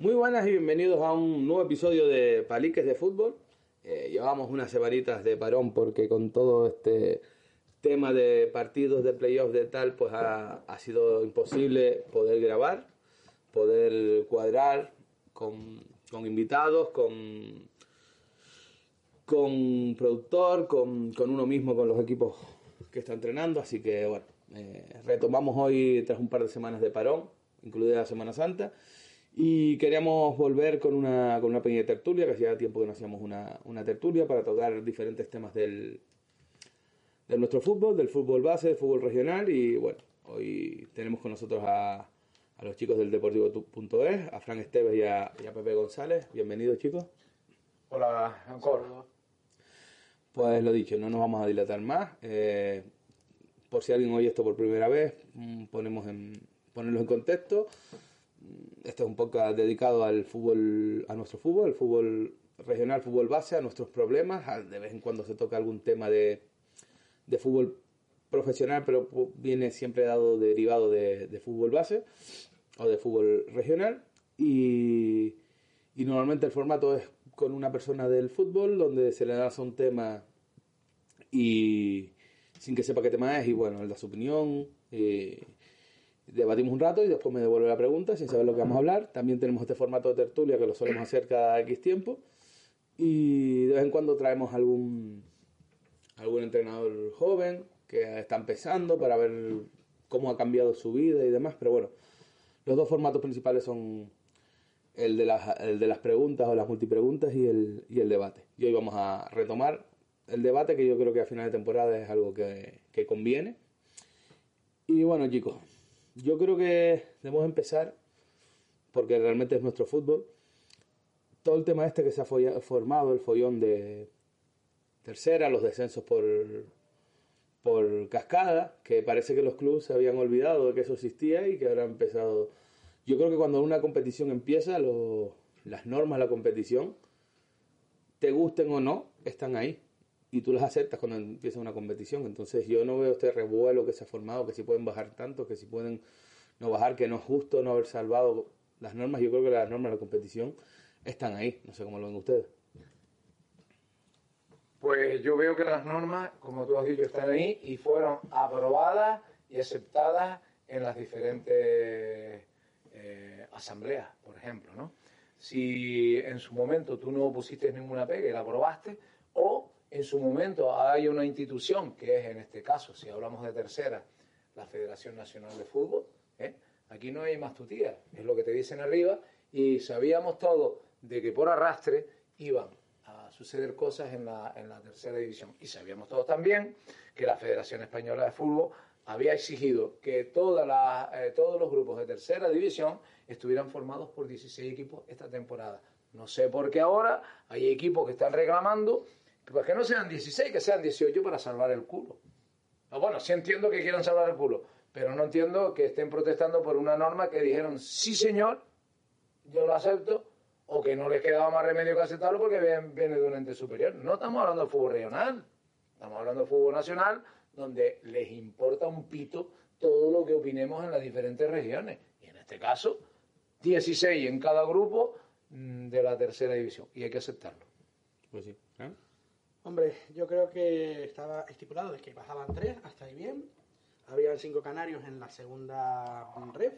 Muy buenas y bienvenidos a un nuevo episodio de Paliques de Fútbol. Eh, llevamos unas semanitas de parón porque con todo este tema de partidos de playoffs de tal, pues ha, ha sido imposible poder grabar, poder cuadrar con, con invitados, con, con productor, con, con uno mismo, con los equipos que está entrenando. Así que bueno, eh, retomamos hoy tras un par de semanas de parón, incluida la Semana Santa. Y queríamos volver con una, con una pequeña tertulia, que hacía tiempo que no hacíamos una, una tertulia para tocar diferentes temas del, de nuestro fútbol, del fútbol base, del fútbol regional. Y bueno, hoy tenemos con nosotros a, a los chicos del Deportivo.es, a Fran Esteves y a, y a Pepe González. Bienvenidos, chicos. Hola, Ancor. Pues lo dicho, no nos vamos a dilatar más. Eh, por si alguien oye esto por primera vez, mm, ponemos en, ponerlos en contexto. Esto es un poco dedicado al fútbol, a nuestro fútbol, el fútbol regional, fútbol base, a nuestros problemas. De vez en cuando se toca algún tema de, de fútbol profesional, pero viene siempre dado derivado de, de fútbol base o de fútbol regional. Y, y normalmente el formato es con una persona del fútbol, donde se le lanza un tema y sin que sepa qué tema es, y bueno, él da su opinión. eh, debatimos un rato y después me devuelve la pregunta sin saber lo que vamos a hablar. También tenemos este formato de tertulia que lo solemos hacer cada X tiempo. Y de vez en cuando traemos algún, algún entrenador joven que está empezando para ver cómo ha cambiado su vida y demás. Pero bueno, los dos formatos principales son el de las, el de las preguntas o las multipreguntas y el, y el debate. Y hoy vamos a retomar el debate que yo creo que a final de temporada es algo que, que conviene. Y bueno, chicos, yo creo que debemos empezar, porque realmente es nuestro fútbol, todo el tema este que se ha formado, el follón de tercera, los descensos por, por cascada, que parece que los clubes se habían olvidado de que eso existía y que ahora han empezado... Yo creo que cuando una competición empieza, las normas de la competición, te gusten o no, están ahí. Y tú las aceptas cuando empieza una competición. Entonces yo no veo este revuelo que se ha formado, que si pueden bajar tanto, que si pueden no bajar, que no es justo no haber salvado las normas. Yo creo que las normas de la competición están ahí. No sé cómo lo ven ustedes. Pues yo veo que las normas, como tú has dicho, están ahí y fueron aprobadas y aceptadas en las diferentes eh, asambleas, por ejemplo, ¿no? Si en su momento tú no pusiste ninguna pega y la aprobaste, o en su momento hay una institución, que es en este caso, si hablamos de tercera, la Federación Nacional de Fútbol, ¿eh? aquí no hay más tutía, es lo que te dicen arriba, y sabíamos todos de que por arrastre iban a suceder cosas en la, en la tercera división. Y sabíamos todos también que la Federación Española de Fútbol había exigido que todas las, eh, todos los grupos de tercera división estuvieran formados por 16 equipos esta temporada. No sé por qué ahora hay equipos que están reclamando pues que no sean 16, que sean 18 para salvar el culo. No, bueno, sí entiendo que quieran salvar el culo, pero no entiendo que estén protestando por una norma que dijeron, sí señor, yo lo acepto, o que no les quedaba más remedio que aceptarlo porque viene, viene de un ente superior. No estamos hablando de fútbol regional, estamos hablando de fútbol nacional, donde les importa un pito todo lo que opinemos en las diferentes regiones. Y en este caso, 16 en cada grupo mm, de la tercera división, y hay que aceptarlo. Pues sí. Hombre, yo creo que estaba estipulado de que bajaban tres, hasta ahí bien. habían cinco canarios en la segunda ref,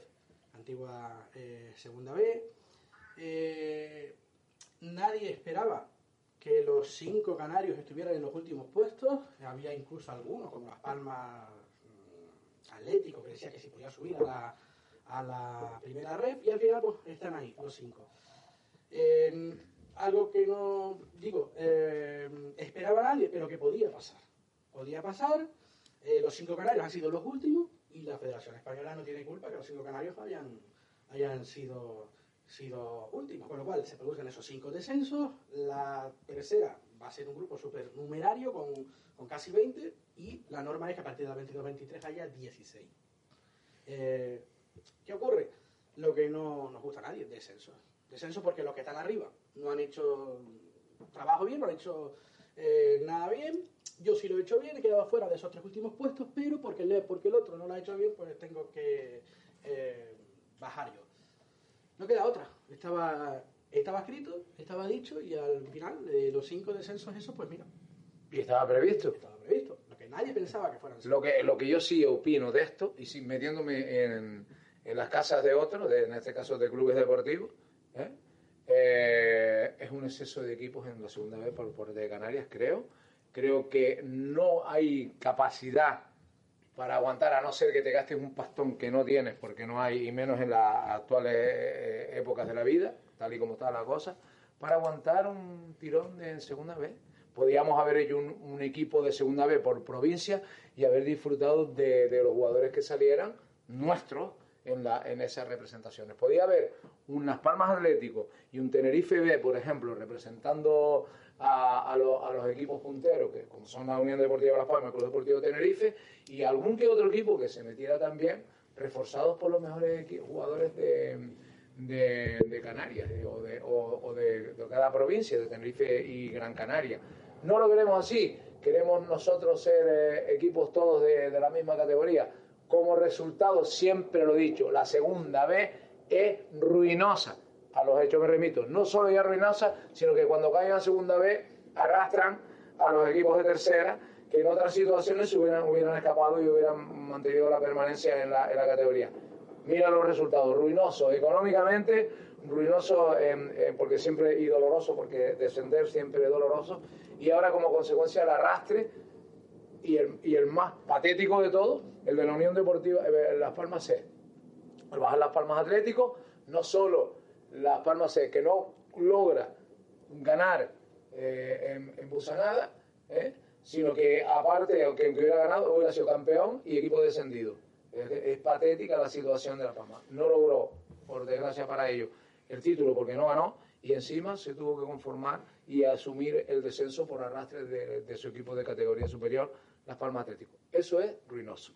antigua eh, segunda B. Eh, nadie esperaba que los cinco canarios estuvieran en los últimos puestos. Había incluso algunos, como Las Palmas mm, Atlético, que decía que si podía subir a la, a la primera red. Y al final, pues están ahí, los cinco. Eh, algo que no digo, eh, esperaba nadie, pero que podía pasar. Podía pasar. Eh, los cinco canarios han sido los últimos y la Federación Española no tiene culpa que los cinco canarios hayan, hayan sido, sido últimos. Con lo cual se producen esos cinco descensos. La tercera va a ser un grupo supernumerario con, con casi 20 y la norma es que a partir de la 22-23 haya 16. Eh, ¿Qué ocurre? Lo que no nos gusta a nadie, descenso. Descenso porque los que están arriba no han hecho trabajo bien, no han hecho eh, nada bien. Yo sí lo he hecho bien, he quedado fuera de esos tres últimos puestos, pero porque el, porque el otro no lo ha hecho bien, pues tengo que eh, bajar yo. No queda otra. Estaba, estaba escrito, estaba dicho y al final de los cinco descensos esos, pues mira. Y estaba previsto. Estaba previsto. Lo que nadie pensaba que fueran Lo que, lo que yo sí opino de esto, y si metiéndome en, en las casas de otros, de, en este caso de clubes deportivos, ¿eh? Eh, es un exceso de equipos en la segunda vez por, por de Canarias, creo. Creo que no hay capacidad para aguantar, a no ser que te gastes un pastón que no tienes, porque no hay, y menos en las actuales eh, épocas de la vida, tal y como está la cosa, para aguantar un tirón de segunda vez. Podríamos haber hecho un, un equipo de segunda vez por provincia y haber disfrutado de, de los jugadores que salieran, nuestros, en, la, en esas representaciones. Podía haber unas Palmas Atlético y un Tenerife B, por ejemplo, representando a, a, lo, a, los equipos punteros, que como son la Unión Deportiva Las Palmas, el Club Deportivo Tenerife, y algún que otro equipo que se metiera también, reforzados por los mejores jugadores de, de, de Canarias o, de, o, o de, de, cada provincia, de Tenerife y Gran Canaria. No lo queremos así, queremos nosotros ser eh, equipos todos de, de la misma categoría como resultado, siempre lo he dicho, la segunda vez es ruinosa. A los hechos me remito. No solo ya ruinosa, sino que cuando caen a segunda vez arrastran a los equipos de tercera que en otras situaciones se hubieran, hubieran escapado y hubieran mantenido la permanencia en la, en la categoría. Mira los resultados, ruinoso económicamente, ruinoso eh, eh, porque siempre y doloroso, porque descender siempre es doloroso, y ahora como consecuencia el arrastre y el, y el más patético de todo, el de la Unión Deportiva eh, Las Palmas C. Al bajar Las Palmas Atlético, no solo Las Palmas C, que no logra ganar eh, en, en Busanada, eh, sino que aparte, aunque hubiera ganado, hubiera sido campeón y equipo descendido. Es, es, patética la situación de La Palmas. No logró, por desgracia para ellos, el título porque no ganó y encima se tuvo que conformar y asumir el descenso por arrastre de, de su equipo de categoría superior, Las Palmas Atlético. Eso es ruinoso.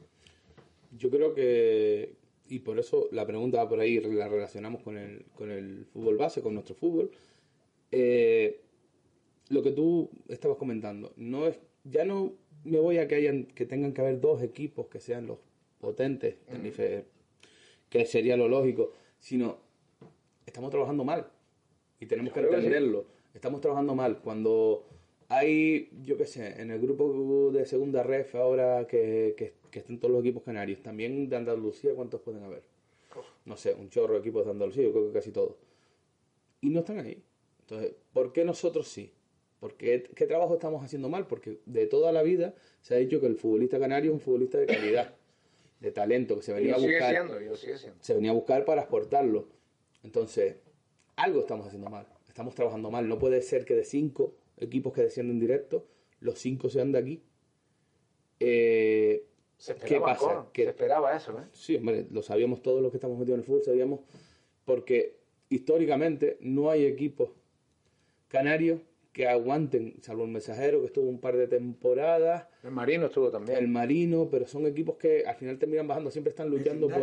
Yo creo que, y por eso la pregunta va por ahí, la relacionamos con el, con el fútbol base, con nuestro fútbol. Eh, lo que tú estabas comentando, no es, ya no me voy a que hayan, que tengan que haber dos equipos que sean los potentes, mm. que sería lo lógico, sino estamos trabajando mal y tenemos que entenderlo. Estamos trabajando mal. Cuando hay, yo qué sé, en el grupo de segunda ref ahora que, que, que están todos los equipos canarios, también de Andalucía, ¿cuántos pueden haber? No sé, un chorro de equipos de Andalucía, yo creo que casi todos. Y no están ahí. Entonces, ¿por qué nosotros sí? Porque, ¿Qué trabajo estamos haciendo mal? Porque de toda la vida se ha dicho que el futbolista canario es un futbolista de calidad, de talento, que se venía a buscar. Siendo, sigue siendo. Se venía a buscar para exportarlo. Entonces, algo estamos haciendo mal. Estamos trabajando mal. No puede ser que de cinco equipos que descienden directo, los cinco sean de aquí. Eh, se ¿Qué pasa? Que, se esperaba eso, ¿eh? Sí, hombre, lo sabíamos todos los que estamos metidos en el fútbol, sabíamos, porque históricamente no hay equipos canarios que aguanten, salvo el mensajero que estuvo un par de temporadas. El Marino estuvo también. El Marino, pero son equipos que al final terminan bajando, siempre están luchando por.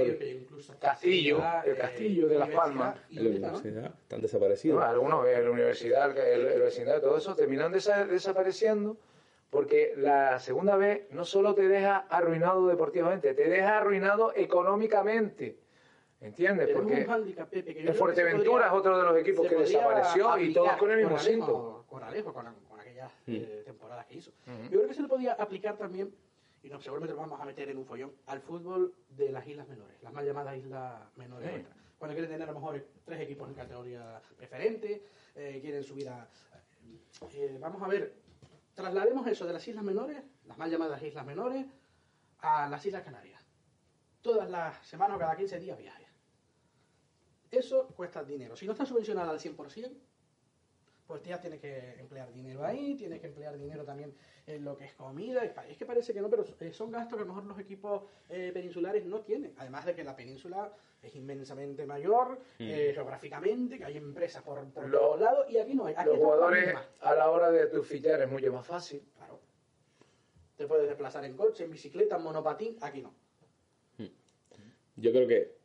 Castillo, el Castillo de Las Palmas. La universidad, están desaparecidos. No, algunos, la universidad, el, el vecindario, todo eso terminan desa desapareciendo porque la segunda vez no solo te deja arruinado deportivamente, te deja arruinado económicamente. ¿Entiendes? Porque el Fuerteventura es otro de los equipos que desapareció y todos con el mismo síntoma. Con Alejo, con, con aquellas mm. eh, temporadas que hizo. Mm -hmm. Yo creo que se le podía aplicar también, y no, seguramente nos vamos a meter en un follón, al fútbol de las islas menores, las mal llamadas islas menores. nuestras. Cuando quieren tener a lo mejor tres equipos en categoría preferente, eh, quieren subir a... eh, vamos a ver, traslademos eso de las islas menores, las mal llamadas islas menores, a las Islas Canarias. Todas las semanas o cada 15 días viajes. Eso cuesta dinero. Si no está subvencionada al 100%, pues ya tienes que emplear dinero ahí, tienes que emplear dinero también en lo que es comida. Es que parece que no, pero eh, son gastos que a lo mejor los equipos eh, peninsulares no tienen. Además de que la península es inmensamente mayor eh, geográficamente, que hay empresas por, todos lados, y aquí no hay. Aquí Los jugadores a la hora de tu fichar es mucho más fácil. Claro. Te puedes desplazar en coche, en bicicleta, en monopatín, aquí no. Yo creo que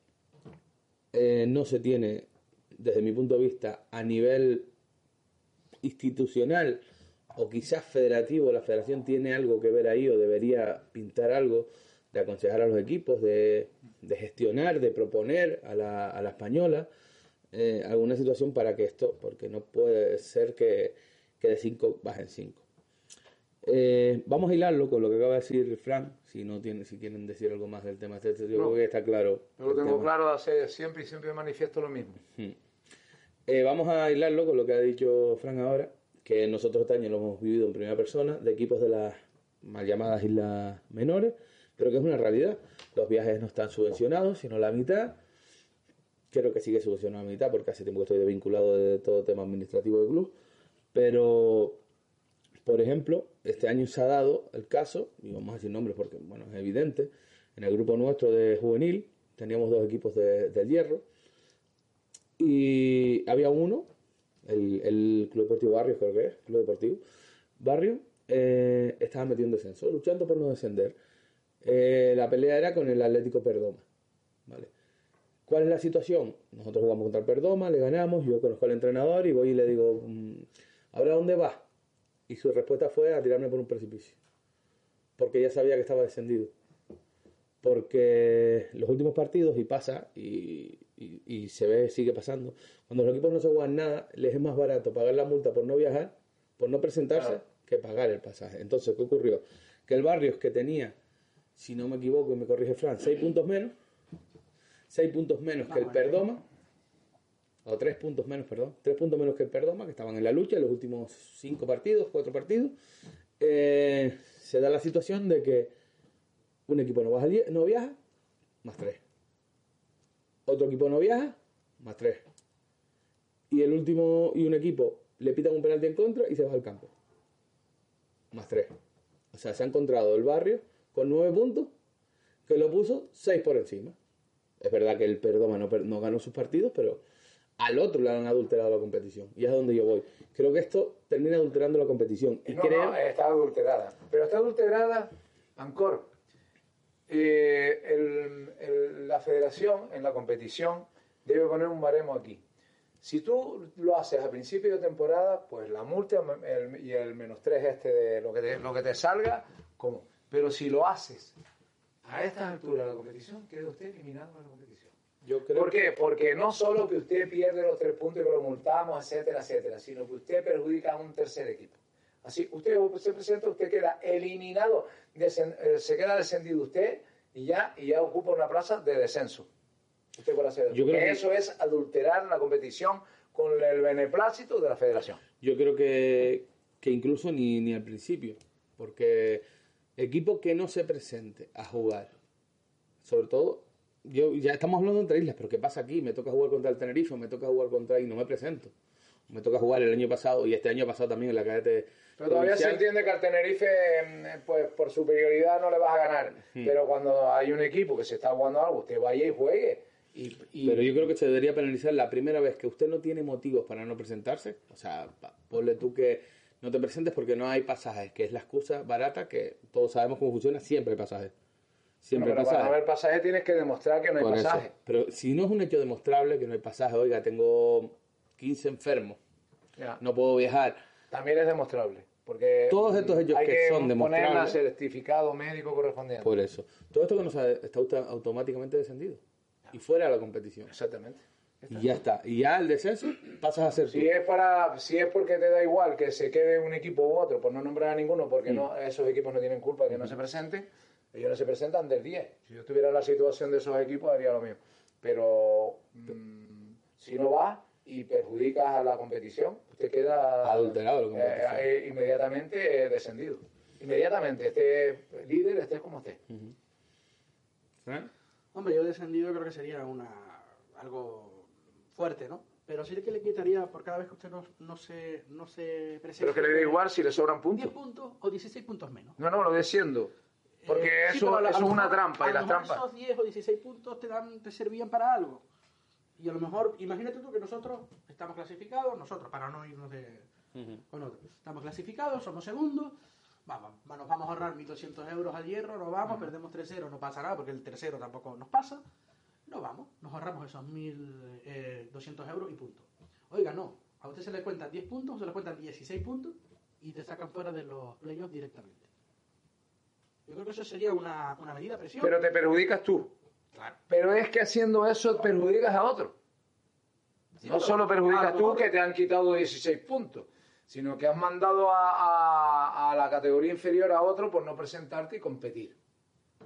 eh, no se tiene, desde mi punto de vista, a nivel institucional o quizás federativo, la federación tiene algo que ver ahí o debería pintar algo de aconsejar a los equipos, de, de gestionar, de proponer a la, a la española eh, alguna situación para que esto, porque no puede ser que, que de 5 bajen 5. Eh, vamos a hilarlo con lo que acaba de decir Frank, si no tiene, si quieren decir algo más del tema. Este, yo creo No. que está claro. Yo lo tengo tema. claro de hacer siempre y siempre manifiesto lo mismo. Eh, vamos a hilarlo con lo que ha dicho Frank ahora, que nosotros este año lo hemos vivido en primera persona, de equipos de las mal llamadas islas menores, pero que es una realidad. Los viajes no están subvencionados, sino la mitad. Creo que sigue subvencionado la mitad, porque hace tiempo que estoy desvinculado de todo tema administrativo del club. Pero, por ejemplo, este año se ha dado el caso, y vamos a decir nombres porque, bueno, es evidente, en el grupo nuestro de juvenil teníamos dos equipos de- del hierro, y había uno, el, Club Deportivo Barrio, creo que es, Club Deportivo Barrio, eh, estaba metido en descenso, luchando por no descender. Eh, la pelea era con el Atlético Perdoma. ¿vale? ¿Cuál es la situación? Nosotros jugamos contra el Perdoma, le ganamos, yo conozco al entrenador y voy y le digo, mm, ¿ahora dónde vas? Y su respuesta fue a tirarme por un precipicio. Porque ya sabía que estaba descendido porque los últimos partidos, y pasa, y, y- y se ve, sigue pasando, cuando los equipos no se juegan nada, les es más barato pagar la multa por no viajar, por no presentarse, que pagar el pasaje. Entonces, ¿qué ocurrió? Que el Barrios que tenía, si no me equivoco y me corrige Fran, seis puntos menos, seis puntos menos que el Perdoma, o tres puntos menos, perdón, tres puntos menos que el Perdoma, que estaban en la lucha en los últimos cinco partidos, cuatro partidos, eh, se da la situación de que un equipo no, baja no viaja, más 3. Otro equipo no viaja, más 3. Y el último, y un equipo le pitan un penalti en contra y se va al campo. Más 3. O sea, se ha encontrado el barrio con 9 puntos, que lo puso 6 por encima. Es verdad que el Perdoma no, no ganó sus partidos, pero al otro le han adulterado la competición. Y es a donde yo voy. Creo que esto termina adulterando la competición. Y No, creo... no, está adulterada. Pero está adulterada, Ancor. Eh, el- el- la federación en la competición debe poner un baremo aquí. Si tú lo haces a principio de temporada, pues la multa el- y el menos 3 este de lo que te, lo que te salga, como. Pero si lo haces a esta altura de la competición, queda usted eliminado de la competición. Yo creo ¿Por qué? Porque no solo que usted pierde los tres puntos y que lo multamos, etcétera, etcétera, sino que usted perjudica a un tercer equipo. Así, usted se presenta, usted queda eliminado, desen- eh, se queda descendido usted y ya, y ya ocupa una plaza de descenso. Usted por hacer Yo creo que- eso es adulterar la competición con el beneplácito de la federación. Yo creo que, que incluso ni, ni al principio, porque equipo que no se presente a jugar, sobre todo, yo ya estamos hablando entre islas, pero ¿qué pasa aquí? Me toca jugar contra el Tenerife, me toca jugar contra y no me presento. Me toca jugar el año pasado y este año pasado también en la cadete. Pero todavía se entiende que al Tenerife, eh, pues por superioridad no le vas a ganar. Hmm. Pero cuando hay un equipo que se está jugando algo, usted vaya y juegue. Y, y- Pero yo creo que se debería penalizar la primera vez que usted no tiene motivos para no presentarse. O sea, ponle tú que no te presentes porque no hay pasajes, que es la excusa barata que todos sabemos cómo funciona, siempre hay pasajes. Siempre Bueno, pero para pasajes. no haber pasaje tienes que demostrar que no hay Por eso. pasaje. Pero si no es un hecho demostrable que no hay pasaje, oiga, tengo 15 enfermos, no puedo viajar. También es demostrable. Porque Todos estos hechos hay que que son poner demostrables- el certificado médico correspondiente. Por eso. Todo esto que nos ha- está auto- automáticamente descendido. Y fuera de la competición. Exactamente. Y ya está. Y ya el descenso pasas a ser tú. Si es para, si es porque te da igual que se quede un equipo u otro, por no nombrar a ninguno, porque no, esos equipos no tienen culpa de que no se presenten, Ellos no se presentan del 10. Si yo estuviera en la situación de esos equipos, haría lo mismo. Pero mm, si no vas y perjudicas a la competición, usted queda Adulterado la eh, competición. eh, inmediatamente eh, descendido. Inmediatamente, esté líder, estés como esté. ¿Fran? Hombre, yo descendido creo que sería una algo fuerte, ¿no? Pero sí que le quitaría por cada vez que usted no, no se, no se presenta. Pero que le da igual si le sobran 10 puntos. puntos o 16 puntos menos. No, no, lo desciendo. Porque Eh, sí, eso, pero a lo- eso es una trampa. a Y las mejor trampas. Esos 10 o 16 puntos te, dan, te servían para algo. Y a lo mejor, imagínate tú que nosotros estamos clasificados, nosotros, para no irnos de, con otros, estamos clasificados, somos segundos, vamos, va- nos vamos a ahorrar 1.200 euros al hierro, nos vamos, perdemos 3-0, no pasa nada, porque el tercero tampoco nos pasa, no vamos, nos ahorramos esos 1.200 euros y punto. Oiga, no, a usted se le cuentan 10 puntos, se le cuentan 16 puntos y te sacan fuera de los playoffs directamente. Yo creo que eso sería una, una medida de presión. Pero te perjudicas tú. Pero es que haciendo eso perjudicas a otro. Sí, No solo perjudicas tú que te han quitado 16 puntos, sino que has mandado a, a- a la categoría inferior a otro por no presentarte y competir.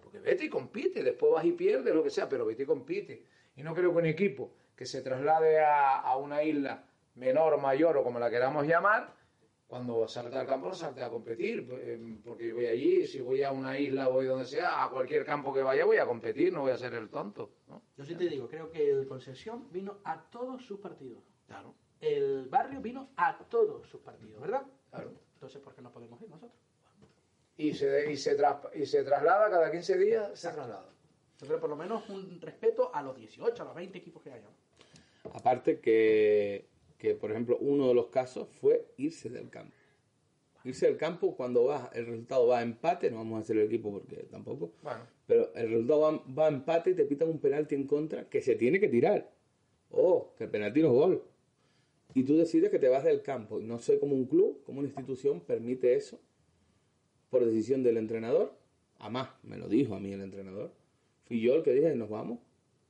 Porque vete y compite, después vas y pierdes, lo que sea, pero vete y compite. Y no creo que un equipo que se traslade a, a una isla menor, mayor o como la queramos llamar, cuando salte al campo no salte a competir, eh, porque yo voy allí, si voy a una isla, voy donde sea, a cualquier campo que vaya voy a competir, no voy a ser el tonto. ¿no? Yo sí te digo, creo que el Concepción vino a todos sus partidos. Claro, El barrio vino a todos sus partidos, ¿verdad? claro. Entonces, ¿por qué no podemos ir nosotros? y se, y, se tras- y se traslada cada 15 días, se traslada. Yo creo por lo menos un respeto a los 18, a los 20 equipos que hayan. Aparte que, que, por ejemplo, uno de los casos fue irse del campo. Irse del campo cuando va, el resultado va a empate, no vamos a hacer el equipo porque tampoco, Bueno, pero el resultado va, va a empate y te pitan un penalti en contra que se tiene que tirar. Oh, que el penalti no es gol. Y tú decides que te vas del campo. Y no sé cómo un club, como una institución permite eso por decisión del entrenador. Además, me lo dijo a mí el entrenador. Fui yo el que dije, nos vamos.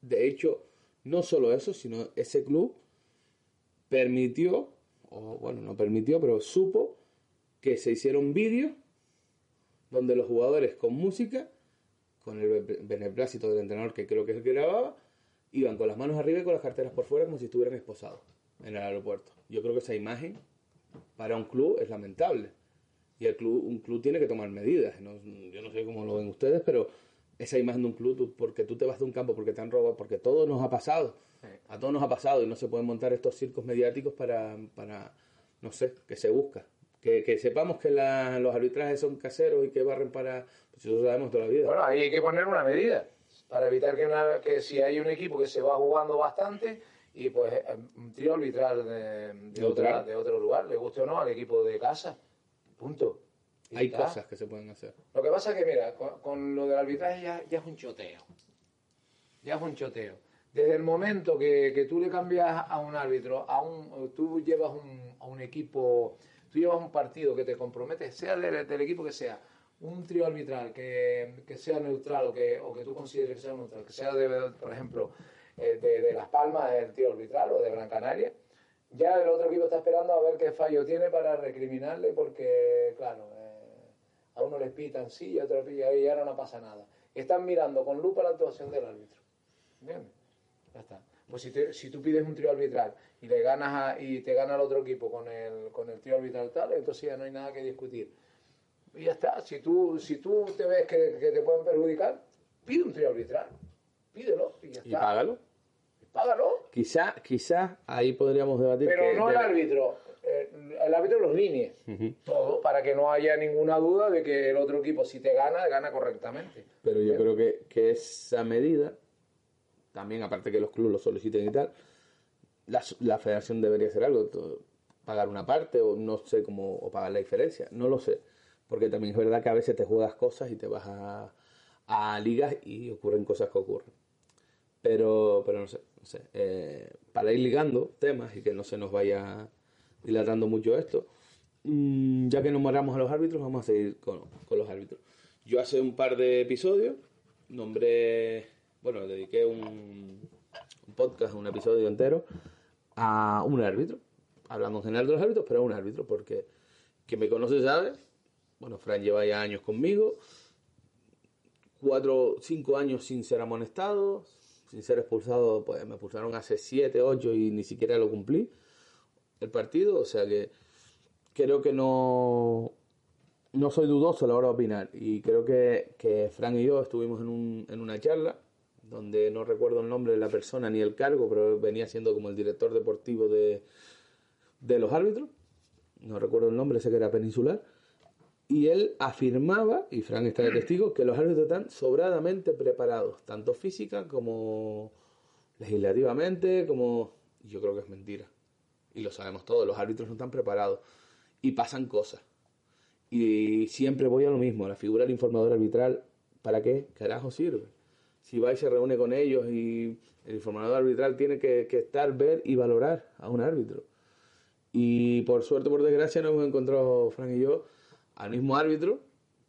De hecho, no solo eso, sino ese club permitió, o bueno, no permitió, pero supo que se hicieron vídeos donde los jugadores con música, con el be- beneplácito del entrenador que creo que es el que grababa, iban con las manos arriba y con las carteras por fuera como si estuvieran esposados en el aeropuerto. Yo creo que esa imagen para un club es lamentable. Y el club, un club tiene que tomar medidas. Yo no sé cómo lo ven ustedes, pero esa imagen de un club, porque tú te vas de un campo, porque te han robado, porque todo nos ha pasado. A todos nos ha pasado y no se pueden montar estos circos mediáticos para, para no sé, que se busca. Que, que sepamos que la- los arbitrajes son caseros y que barren para... Pues eso lo sabemos toda la vida. bueno, ahí hay que poner una medida para evitar que, una- que si hay un equipo que se va jugando bastante y pues eh, un tiro arbitral de, otra- otra. de otro lugar, le guste o no, al equipo de casa. Punto. Y Hay está. cosas que se pueden hacer. Lo que pasa es que, mira, con, con lo del arbitraje ya, ya es un choteo. Ya es un choteo. Desde el momento que, que tú le cambias a un árbitro, a un, tú llevas un, a un equipo, tú llevas un partido que te compromete, sea del, del equipo que sea, un trío arbitral que, que sea neutral o que, o que tú consideres que sea neutral, que sea, de, por ejemplo, eh, de, Las Palmas el trío arbitral o de Gran Canaria, ya el otro equipo está esperando a ver qué fallo tiene para recriminarle porque, claro, eh, a uno les pitan sí y a otro les pitan y ahora no pasa nada. Están mirando con lupa la actuación del árbitro. Ya está. Pues si, te- si tú pides un trío arbitral y le ganas a- y te gana el otro equipo con el, con el trío arbitral tal, entonces ya no hay nada que discutir. Y ya está. Si tú, si tú te ves que, que te pueden perjudicar, pide un trío arbitral. Pídelo y ya está. Y págalo. Págalo. Quizá, quizá ahí podríamos debatir Pero que no el árbitro, eh, el árbitro los líneas. Todo, para que no haya ninguna duda de que el otro equipo, si te gana, gana correctamente. Pero yo creo que, que esa medida, también aparte que los clubes lo soliciten y tal, la, la federación debería hacer algo, pagar una parte o no sé cómo, o pagar la diferencia, no lo sé. Porque también es verdad que a veces te juegas cosas y te vas a, a ligas y ocurren cosas que ocurren. Pero, pero no sé, no sé. Eh, para ir ligando temas y que no se nos vaya dilatando mucho esto, mm, ya que nombramos a los árbitros, vamos a seguir con, con los árbitros. Yo hace un par de episodios nombré, bueno, dediqué un, un podcast, un episodio entero a un árbitro, hablando en general de los árbitros, pero a un árbitro, porque quien me conoce sabe, bueno, Fran lleva ya años conmigo, cuatro, cinco años sin ser amonestado, sin ser expulsado, pues me expulsaron hace siete, ocho y ni siquiera lo cumplí el partido, o sea que creo que no, no soy dudoso a la hora de opinar y creo que, que Frank y yo estuvimos en, un, en una charla donde no recuerdo el nombre de la persona ni el cargo, pero venía siendo como el director deportivo de, de los árbitros, no recuerdo el nombre, sé que era peninsular, y él afirmaba, y Frank está de testigo, que los árbitros están sobradamente preparados, tanto física como legislativamente, como... Yo creo que es mentira. Y lo sabemos todos, los árbitros no están preparados. Y pasan cosas. Y siempre voy a lo mismo, la figura del informador arbitral, ¿para qué carajo sirve? Si va y se reúne con ellos y el informador arbitral tiene que, estar, ver y valorar a un árbitro. Y por suerte, por desgracia, nos hemos encontrado, Frank y yo, al mismo árbitro,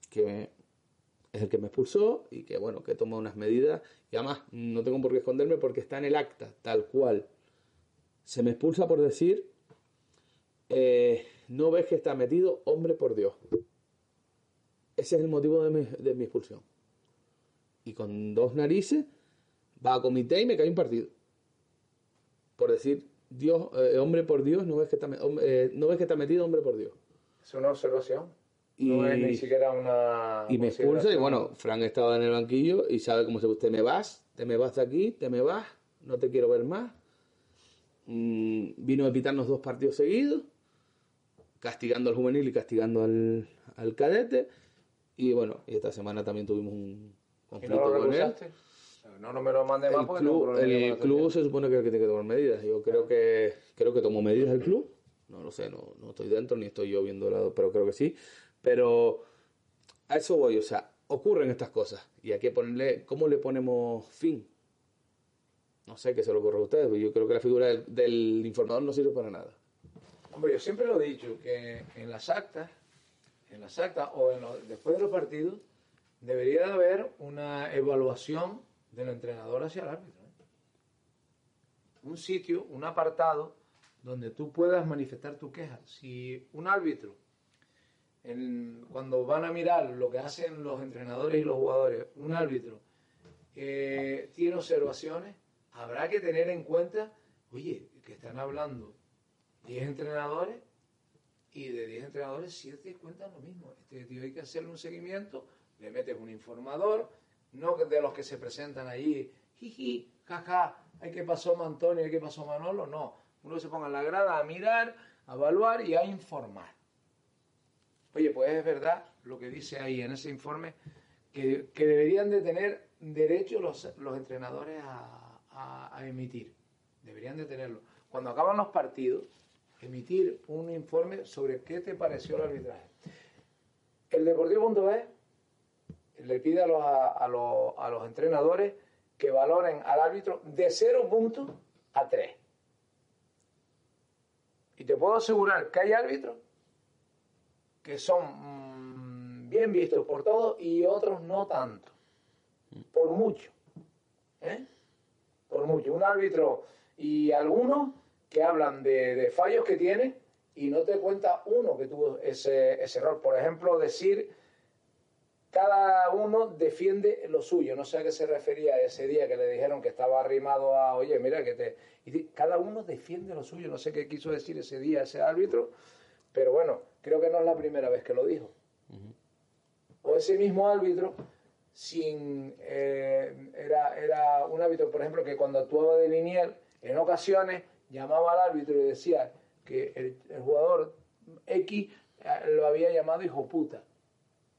que es el que me expulsó y que, bueno, que toma unas medidas. Y además, no tengo por qué esconderme porque está en el acta, tal cual. Se me expulsa por decir, eh, no ves que está metido, hombre por Dios. Ese es el motivo de mi expulsión. Y con dos narices, va a comité y me cae un partido. Por decir, Dios, eh, hombre por Dios, no ves, que está, eh, no ves que está metido, hombre por Dios. Es una observación. Y, no es ni siquiera una. y me expulsa y bueno, Frank estaba en el banquillo y sabe cómo se te me vas, te me vas de aquí, te me vas, no te quiero ver más. Mm, vino a pitarnos dos partidos seguidos, castigando al juvenil y castigando al, al cadete. Y bueno, y esta semana también tuvimos un ¿Y conflicto no con él. No, no me lo mande más El porque tengo club, con el club se supone que es el que tiene que tomar medidas. Yo creo que creo que tomó medidas el club. No lo sé, no, no estoy dentro ni estoy yo viendo lado, pero creo que sí. Pero a eso voy, o sea, ocurren estas cosas y hay que ponerle, ¿cómo le ponemos fin? No sé qué se le ocurre a ustedes, pero yo creo que la figura del, del informador no sirve para nada. Hombre, yo siempre lo he dicho, que en las actas, en las actas o en los- después de los partidos, debería de haber una evaluación del entrenador hacia el árbitro. ¿eh? Un sitio, un apartado donde tú puedas manifestar tu queja. Si un árbitro, cuando van a mirar lo que hacen los entrenadores y los jugadores, un árbitro eh, tiene observaciones, habrá que tener en cuenta, oye, que están hablando 10 entrenadores y de 10 entrenadores 7 cuentan lo mismo. Este hay que hacerle un seguimiento, le metes un informador, no de los que se presentan allí, jiji, jaja, hay que pasó Antonio, hay que pasó Manolo, no. Uno se ponga en la grada a mirar, a evaluar y a informar. Oye, pues es verdad lo que dice ahí en ese informe, que, que deberían de tener derecho los, los entrenadores a, a- emitir. Deberían de tenerlo. Cuando acaban los partidos, emitir un informe sobre qué te pareció el arbitraje. El Deportivo.es le pide a los, a, los, a los entrenadores que valoren al árbitro de 0 puntos a 3. Y te puedo asegurar que hay árbitros que son mm, bien vistos por todos y otros no tanto. Por mucho. ¿eh? Por mucho. Un árbitro y algunos que hablan de, de fallos que tiene y no te cuenta uno que tuvo ese, ese error. Por ejemplo, decir cada uno defiende lo suyo. No sé a qué se refería ese día que le dijeron que estaba arrimado a, oye, mira que te... Y cada uno defiende lo suyo. No sé qué quiso decir ese día ese árbitro, pero bueno, creo que no es la primera vez que lo dijo. O ese mismo árbitro, sin, eh, era, era un árbitro, por ejemplo, que cuando actuaba de lineal, en ocasiones llamaba al árbitro y decía que el, el jugador X eh, lo había llamado hijo puta.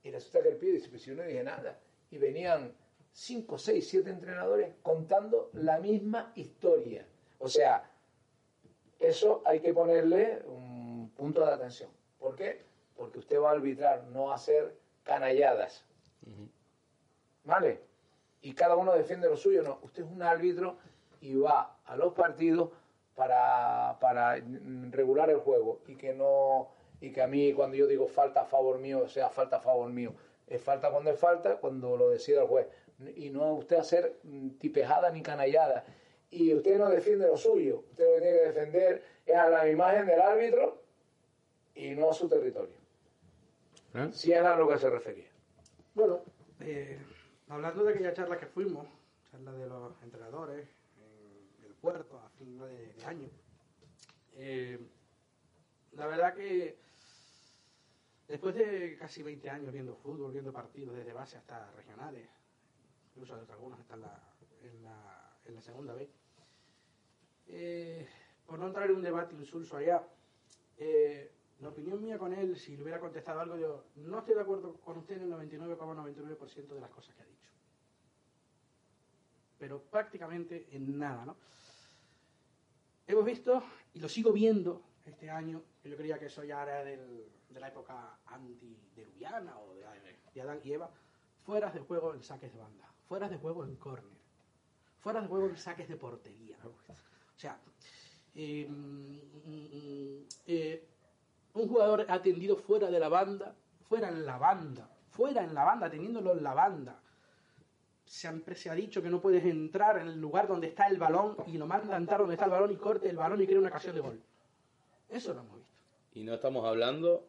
Y resulta que el pibe dice, pues si yo no dije nada. Y venían cinco, seis, siete entrenadores contando la misma historia. O sea, eso hay que ponerle un punto de atención. ¿Por qué? Porque usted va a arbitrar, no a hacer canalladas. ¿Vale? Y cada uno defiende lo suyo. No, usted es un árbitro y va a los partidos para, para regular el juego y que no y que a mí cuando yo digo falta a favor mío, sea, falta a favor mío, es falta cuando es falta, cuando lo decida el juez. Y no usted hacer mm, tipejada ni canallada. Y usted no defiende lo suyo, usted lo que tiene que defender es a la imagen del árbitro y no a su territorio. Si es a lo que se refería. Bueno, eh, hablando de aquella charla que fuimos, charla de los entrenadores en el puerto a fin de, de año, eh, la verdad que después de casi 20 años viendo fútbol, viendo partidos desde base hasta regionales, incluso algunos hasta en la, en la, en la segunda vez, eh, por no entrar en un debate insulso allá, eh, la opinión mía con él, si le hubiera contestado algo, yo no estoy de acuerdo con usted en el 99,99% de las cosas que ha dicho. Pero prácticamente en nada, ¿no? Hemos visto, y lo sigo viendo este año, que yo creía que eso ya era del, de la época antideluviana o de, de Adán y Eva, fueras de juego en saques de banda, fueras de juego en córner, fuera de juego en saques de portería. O sea, eh, mm, eh, un jugador atendido fuera de la banda, fuera en la banda, fuera en la banda, teniéndolo en la banda. Siempre se ha dicho que no puedes entrar en el lugar donde está el balón y lo manda a entrar donde está el balón y corte el balón y crea una ocasión de gol. Eso lo hemos visto. Y no estamos hablando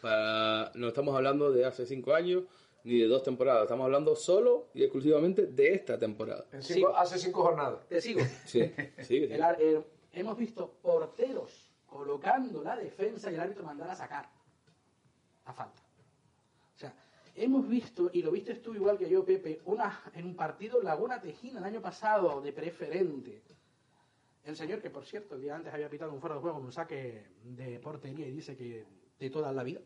para, no estamos hablando de hace cinco años ni de dos temporadas, estamos hablando solo y exclusivamente de esta temporada. En cinco- hace cinco jornadas. Te sigo. Sí, sí, El hemos visto porteros colocando la defensa y el árbitro mandar a sacar a falta. O sea, hemos visto, y lo viste tú igual que yo, Pepe, una, en un partido Laguna Tejina el año pasado de preferente. El señor, que por cierto, el día antes había pitado un fuera de juego, un saque de portería y dice que de toda la vida.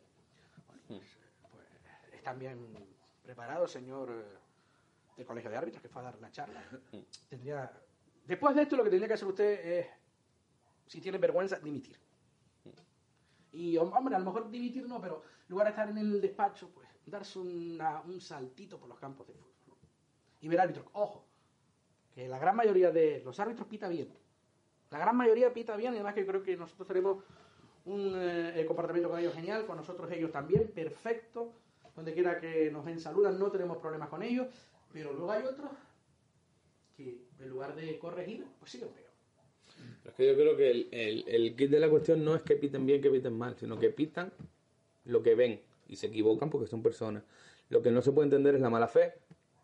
Bueno, pues, pues, es también preparado el señor eh, del colegio de árbitros que fue a dar la charla. Tendría, después de esto, lo que tendría que hacer usted es, si tiene vergüenza, dimitir. Y, hombre, a lo mejor dimitir no, pero en lugar de estar en el despacho, pues darse un saltito por los campos de fútbol. Y ver árbitros. Ojo, que la gran mayoría de los árbitros pita bien. La gran mayoría pita bien, y además que yo creo que nosotros tenemos un eh, comportamiento con ellos genial, con nosotros ellos también, perfecto. Donde quiera que nos ven saludan, no tenemos problemas con ellos. Pero luego hay otros que en lugar de corregir, pues siguen peor. Pero es que yo creo que el, el, el kit de la cuestión no es que piten bien, que piten mal, sino que pitan lo que ven y se equivocan porque son personas. Lo que no se puede entender es la mala fe,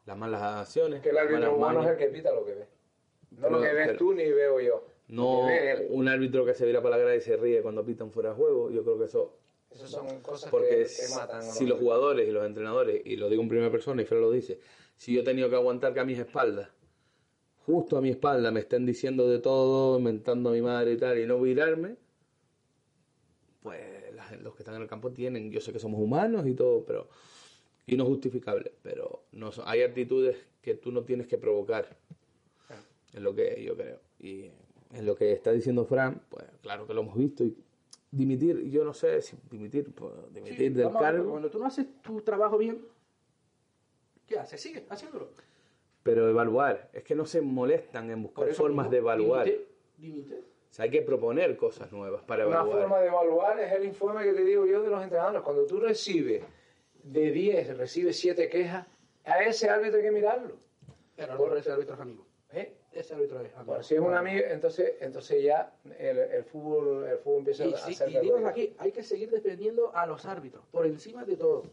las malas acciones. Que el árbitro humano es el que pita lo que ve. No Pero- lo que ves pero- tú ni veo yo. No un árbitro que se vira para la grada y se ríe cuando pitan fuera de juego. Yo creo que eso. Esas son cosas Porque que, matan. si los jugadores y los entrenadores, y lo digo en primera persona, y Fred lo dice, si yo he tenido que aguantar que a mis espaldas, justo a mi espalda, me estén diciendo de todo, inventando a mi madre y tal, y no virarme, pues los que están en el campo tienen, yo sé que somos humanos y todo, pero y no justificable, pero no hay actitudes que tú no tienes que provocar. Es lo que yo creo. Y en lo que está diciendo Fran, pues claro que lo hemos visto. Y dimitir, yo no sé si dimitir, pues dimitir Sí, del vamos cargo, Cuando tú no haces tu trabajo bien, ¿qué haces? Sigue haciéndolo. pero evaluar. Es que no se molestan en buscar eso formas de evaluar. Dimite. O sea, hay que proponer cosas nuevas para Una evaluar. forma de evaluar es el informe que te digo yo de los entrenadores. Cuando tú recibes de 10, recibes 7 quejas, a ese árbitro hay que mirarlo. Pero no, ese árbitro es amigo. Ese árbitro es. Bueno, si es un amigo, entonces, entonces ya el, el fútbol, el fútbol empieza Y, a sí, ser y digo aquí, hay que seguir defendiendo a los árbitros, por encima de todo.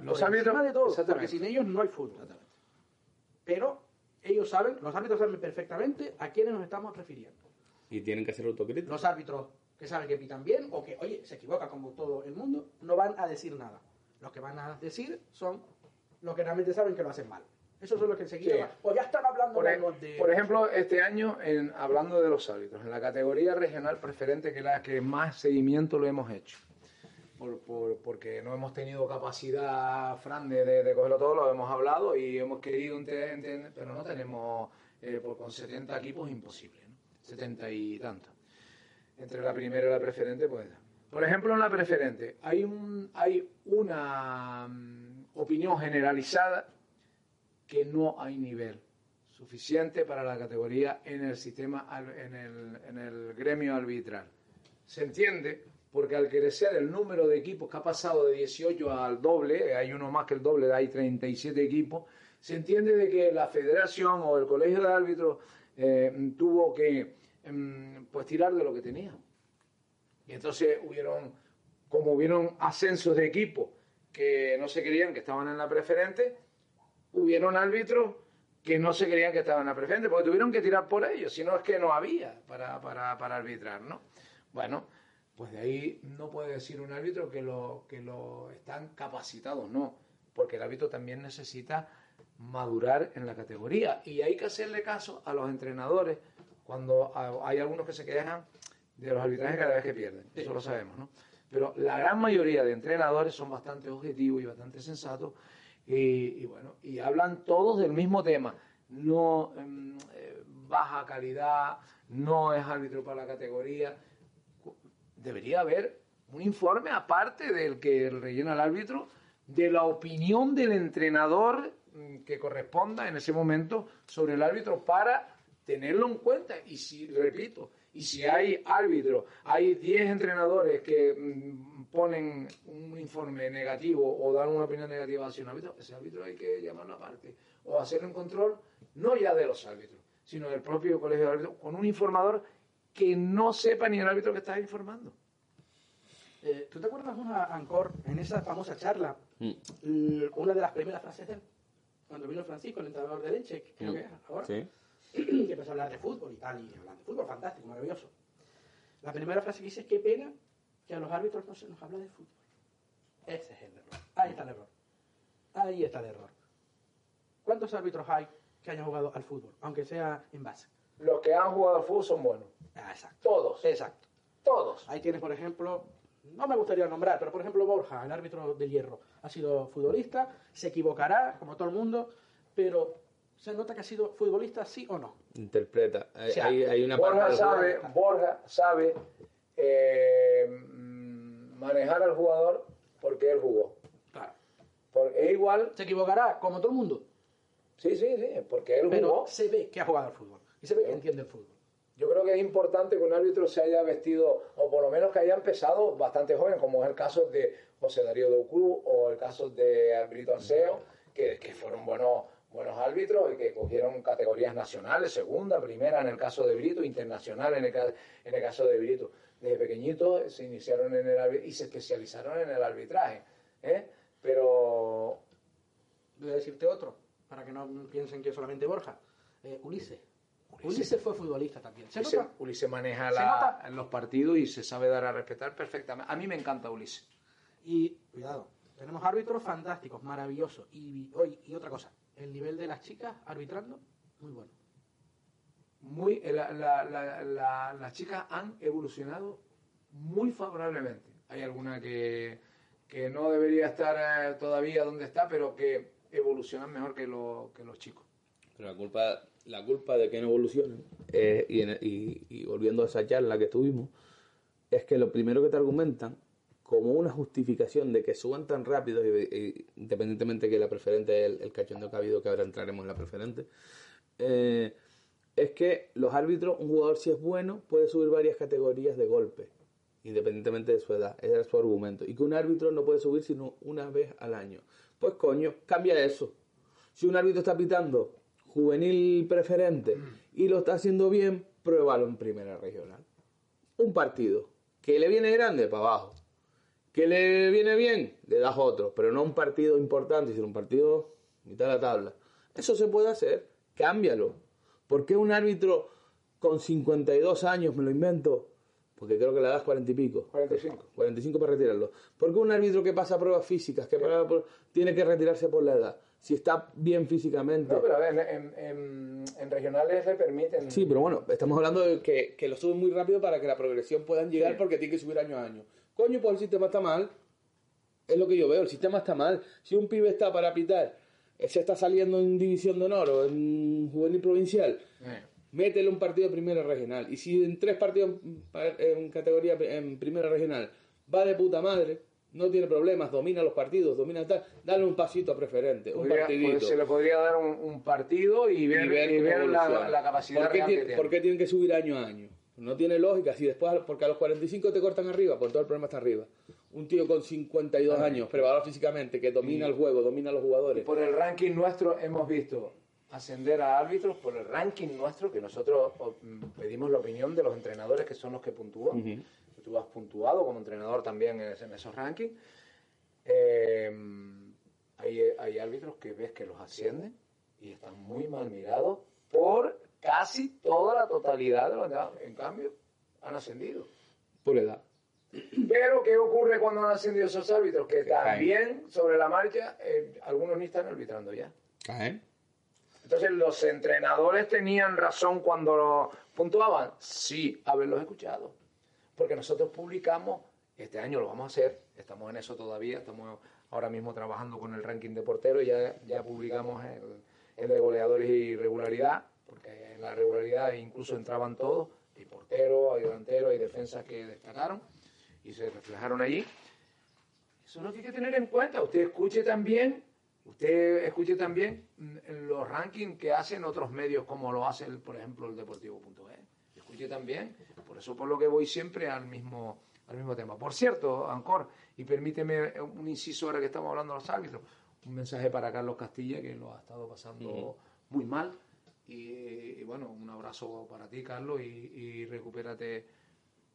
Los por árbitros- encima de todo, porque sin ellos no hay fútbol. Pero ellos saben, los árbitros saben perfectamente a quiénes nos estamos refiriendo. Y tienen que ser autocríticos. Los árbitros que saben que pitan bien o que, oye, se equivoca como todo el mundo, no van a decir nada. Los que van a decir son los que realmente saben que lo hacen mal. Esos son los que enseguida Sí. O ya están hablando Por, de... por ejemplo, este año, en, hablando de los árbitros, en la categoría regional preferente, que es la que más seguimiento lo hemos hecho, por- por- porque no hemos tenido capacidad, Fran, de, de- de cogerlo todo, lo hemos hablado y hemos querido entender, pero no tenemos, eh, por- con 70 equipos, imposible, ¿no? 70 y tantos. Entre la primera y la preferente, pues... Por ejemplo, en la preferente hay, un, hay una mm, opinión generalizada que no hay nivel suficiente para la categoría en el sistema, en el, en el gremio arbitral. Se entiende porque al crecer el número de equipos que ha pasado de 18 al doble, hay uno más que el doble, hay 37 equipos, se entiende de que la federación o el colegio de árbitros eh, tuvo que em, pues tirar de lo que tenía. Y entonces hubieron, como hubieron ascensos de equipos que no se querían, que estaban en la preferente, hubieron árbitros que no se creían que estaban a preferente, porque tuvieron que tirar por ellos, si no es que no había para, para, para arbitrar, ¿no? Bueno, pues de ahí no puede decir un árbitro que lo, que lo están capacitados, no, porque el árbitro también necesita madurar en la categoría y hay que hacerle caso a los entrenadores cuando hay algunos que se quejan de los arbitrajes cada vez que pierden, eso lo sabemos, ¿no? Pero la gran mayoría de entrenadores son bastante objetivos y bastante sensatos y, bueno, y hablan todos del mismo tema, no em, eh, baja calidad, no es árbitro para la categoría, debería haber un informe aparte del que rellena el árbitro de la opinión del entrenador mm, que corresponda en ese momento sobre el árbitro para tenerlo en cuenta. Y si, repito, y si hay árbitros, hay 10 entrenadores que mm, ponen un informe negativo o dan una opinión negativa hacia un árbitro, ese árbitro hay que llamarlo aparte o hacer un control, no ya de los árbitros, sino del propio colegio de árbitros, con un informador que no sepa ni el árbitro que está informando. Eh, ¿Tú te acuerdas una Ancor en esa famosa charla? Mm. Una de las primeras frases de él, cuando vino Francisco, el entrenador de Leche, que creo Mm. que es ahora, Sí. que empezó a hablar de fútbol y tal, y hablando de fútbol, fantástico, maravilloso. La primera frase que dice es: Qué pena que a los árbitros no se nos habla de fútbol. Ese es el error. Ahí está el error. Ahí está el error. ¿Cuántos árbitros hay que hayan jugado al fútbol, aunque sea en base? Los que han jugado al fútbol son buenos. Ah, exacto. Todos. Exacto. Todos. Ahí tienes, por ejemplo, no me gustaría nombrar, pero por ejemplo Borja, el árbitro de hierro, ha sido futbolista, se equivocará, como todo el mundo, pero se nota que ha sido futbolista, sí o no. Interpreta. Hay, O sea, hay- hay una Borja parte sabe, Borja sabe eh, manejar al jugador porque él jugó. Claro. Porque es igual, Se equivocará, como todo el mundo, sí, sí, sí, porque él pero jugó. se ve que ha jugado al fútbol y se ve que entiende el fútbol. Yo creo que es importante que un árbitro se haya vestido, o por lo menos que haya empezado bastante joven, como es el caso de José Darío Doucruz o el caso de Brito Arceo, que, que fueron buenos, buenos árbitros y que cogieron categorías nacionales, segunda, primera en el caso de Brito, internacional en el, en el caso de Brito. Desde pequeñitos se iniciaron en el y se especializaron en el arbitraje. ¿eh? Pero Voy a decirte otro, para que no piensen que es solamente Borja. Eh, Ulises. Ulises fue futbolista también. ¿Se Ulises, nota? Ulises maneja ¿Se la- nota? los partidos y se sabe dar a respetar perfectamente. A mí me encanta Ulises. Y cuidado, tenemos árbitros fantásticos, maravillosos. Y, hoy y otra cosa, el nivel de las chicas arbitrando, muy bueno. muy la- la- la- la- las chicas han evolucionado muy favorablemente. Hay alguna que, que no debería estar eh, todavía donde está, pero que evolucionan mejor que, lo- que los chicos. Pero la culpa, la culpa de que no evolucionen, eh, y, y- y volviendo a esa charla que tuvimos, es que lo primero que te argumentan, como una justificación de que suban tan rápido, independientemente que la preferente, el, el cachondeo que ha habido, que ahora entraremos en la preferente, eh, es que los árbitros, un jugador si es bueno, puede subir varias categorías de golpe, independientemente de su edad. Ese era su argumento. Y que un árbitro no puede subir sino una vez al año. Pues coño, cambia eso. Si un árbitro está pitando juvenil preferente y lo está haciendo bien, pruébalo en primera regional. Un partido. Que le viene grande, para abajo. Que le viene bien, le das otro. Pero no un partido importante, sino un partido mitad de la tabla. Eso se puede hacer. Cámbialo. ¿Por qué un árbitro con 52 años, me lo invento? Porque creo que la edad es 40 y pico. 45. 45 para retirarlo. ¿Por qué un árbitro que pasa pruebas físicas, que para- tiene que retirarse por la edad? Si está bien físicamente. No, pero a ver, en, en- en regionales le permiten. Sí, pero bueno, estamos hablando de que, que lo suben muy rápido para que la progresión puedan llegar Sí. porque tiene que subir año a año. Coño, pues el sistema está mal. Es lo que yo veo, el sistema está mal. Si un pibe está para pitar, eh, se está saliendo en división de honor o en juvenil provincial, Eh. métele un partido de primera regional. Y si en tres partidos en pa- en categoría en primera regional va de puta madre, no tiene problemas, domina los partidos, domina tal, dale un pasito a preferente, un Podría- partidito. pues se le podría dar un, un partido y ver, y ver, y cómo ver la, capacidad ¿Por qué, real tiene, que tiene. por qué tienen que subir año a año? No tiene lógica. Si después, porque a los 45 te cortan arriba, pues todo el problema está arriba. Un tío con 52 años, preparado físicamente, que domina el juego, domina a los Y jugadores. por el ranking nuestro hemos visto ascender a árbitros, por el ranking nuestro, que nosotros mm, pedimos la opinión de los entrenadores que son los que puntúan. Tú has puntuado como entrenador también en esos rankings. Eh, hay, hay árbitros que ves que los ascienden y están muy mal mirados por casi toda la totalidad de los demás. En cambio, han ascendido. Por edad. Pero, ¿qué ocurre cuando han ascendido esos árbitros? Que Que caen. también, sobre la marcha, eh, algunos ni están arbitrando ya. Caen. Entonces, ¿los entrenadores tenían razón cuando lo puntuaban? Sí, haberlos escuchado. Porque nosotros publicamos, este año lo vamos a hacer, estamos en eso todavía, estamos ahora mismo trabajando con el ranking de porteros, ya, ya publicamos el, el de goleadores y regularidad, porque en la regularidad incluso entraban todos, hay porteros, hay delanteros, hay defensas que destacaron y se reflejaron allí. Eso es lo que hay que tener en cuenta. Usted escuche también, usted escuche también mm, los rankings que hacen otros medios, como lo hace, el, por ejemplo, el Deportivo.es. Escuche también, por eso por lo que voy siempre al mismo, al mismo tema. Por cierto, Ancor, y permíteme un inciso ahora que estamos hablando de los árbitros, un mensaje para Carlos Castilla, que lo ha estado pasando muy mal. Y, bueno, un abrazo para ti, Carlos, y, recupérate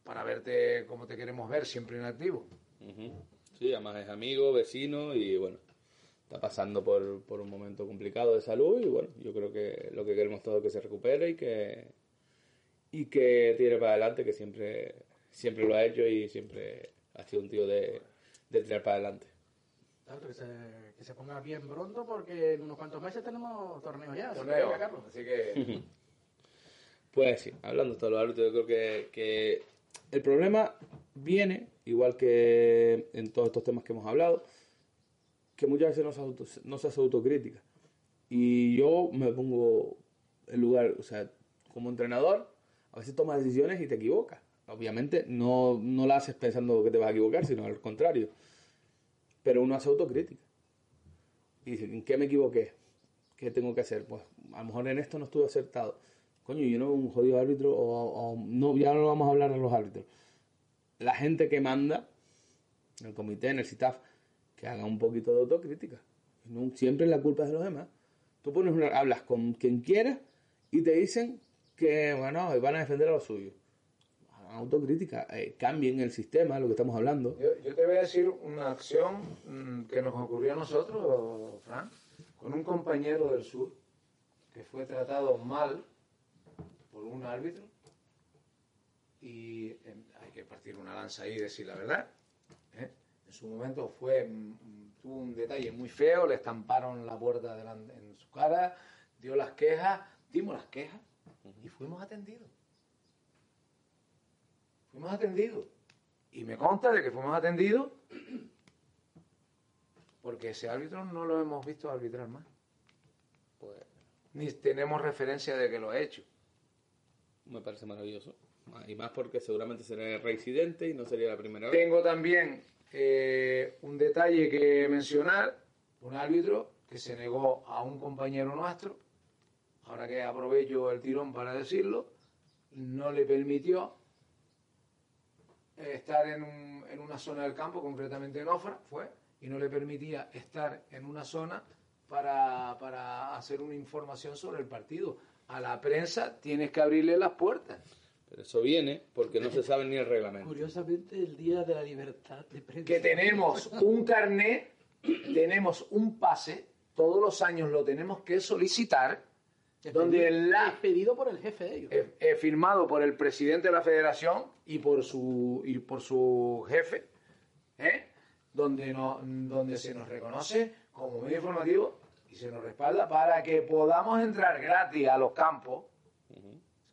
para verte como te queremos ver, siempre en activo. Sí, además es amigo, vecino y bueno, está pasando por, por un momento complicado de salud y bueno, yo creo que lo que queremos todos es que se recupere y que y que tire para adelante, que siempre siempre lo ha hecho y siempre ha sido un tío de, de tirar para adelante. Claro, que, se, que se ponga bien pronto porque en unos cuantos meses tenemos torneos ya. así que Torneo, Carlos. así que Pues sí, hablando de todos los árbitros, yo creo que, que el problema viene, igual que en todos estos temas que hemos hablado, que muchas veces no se, auto- no se hace autocrítica. Y yo me pongo en lugar, o sea, como entrenador, a veces tomas decisiones y te equivocas. Obviamente no, no la haces pensando que te vas a equivocar, sino al contrario. Pero uno hace autocrítica. Y dice, ¿en qué me equivoqué? ¿Qué tengo que hacer? Pues a lo mejor en esto no estuve acertado. Coño, yo no un jodido árbitro, o, no, ya no vamos a hablar de los árbitros. La gente que manda, en el comité, en el CITAF, que haga un poquito de autocrítica. No siempre la culpa es de los demás. Tú pones una, hablas con quien quieras y te dicen que, bueno, van a defender a lo suyo. Autocrítica, eh, cambien el sistema, lo que estamos hablando. yo, te voy a decir una acción mm, que nos ocurrió a nosotros, Fran, con un compañero del sur que fue tratado mal por un árbitro y eh, hay que partir una lanza ahí y decir la verdad. ¿eh? En su momento fue mm, tuvo un detalle muy feo, le estamparon la puerta delante, en su cara, dio las quejas, dimos las quejas y fuimos atendidos. Fuimos atendidos. Y me consta de que fuimos atendidos porque ese árbitro no lo hemos visto arbitrar más. Pues Ni tenemos referencia de que lo ha hecho. me parece maravilloso. Y más porque seguramente será reincidente y no sería la primera vez. Tengo también eh, un detalle que mencionar, un árbitro que se negó a un compañero nuestro, ahora que aprovecho el tirón para decirlo, no le permitió estar en, un- en una zona del campo, concretamente en Ofra, fue, y no le permitía estar en una zona para, para hacer una información sobre el partido. A la prensa tienes que abrirle las puertas. Pero eso viene porque no se sabe ni el reglamento. Curiosamente, el día de la libertad de prensa. que tenemos un carnet, tenemos un pase, todos los años lo tenemos que solicitar, donde la Es pedido por el jefe de ellos. eh, eh, firmado por el presidente de la federación y por su y por su jefe, ¿eh? donde no, donde se nos reconoce como medio informativo y se nos respalda para que podamos entrar gratis a los campos,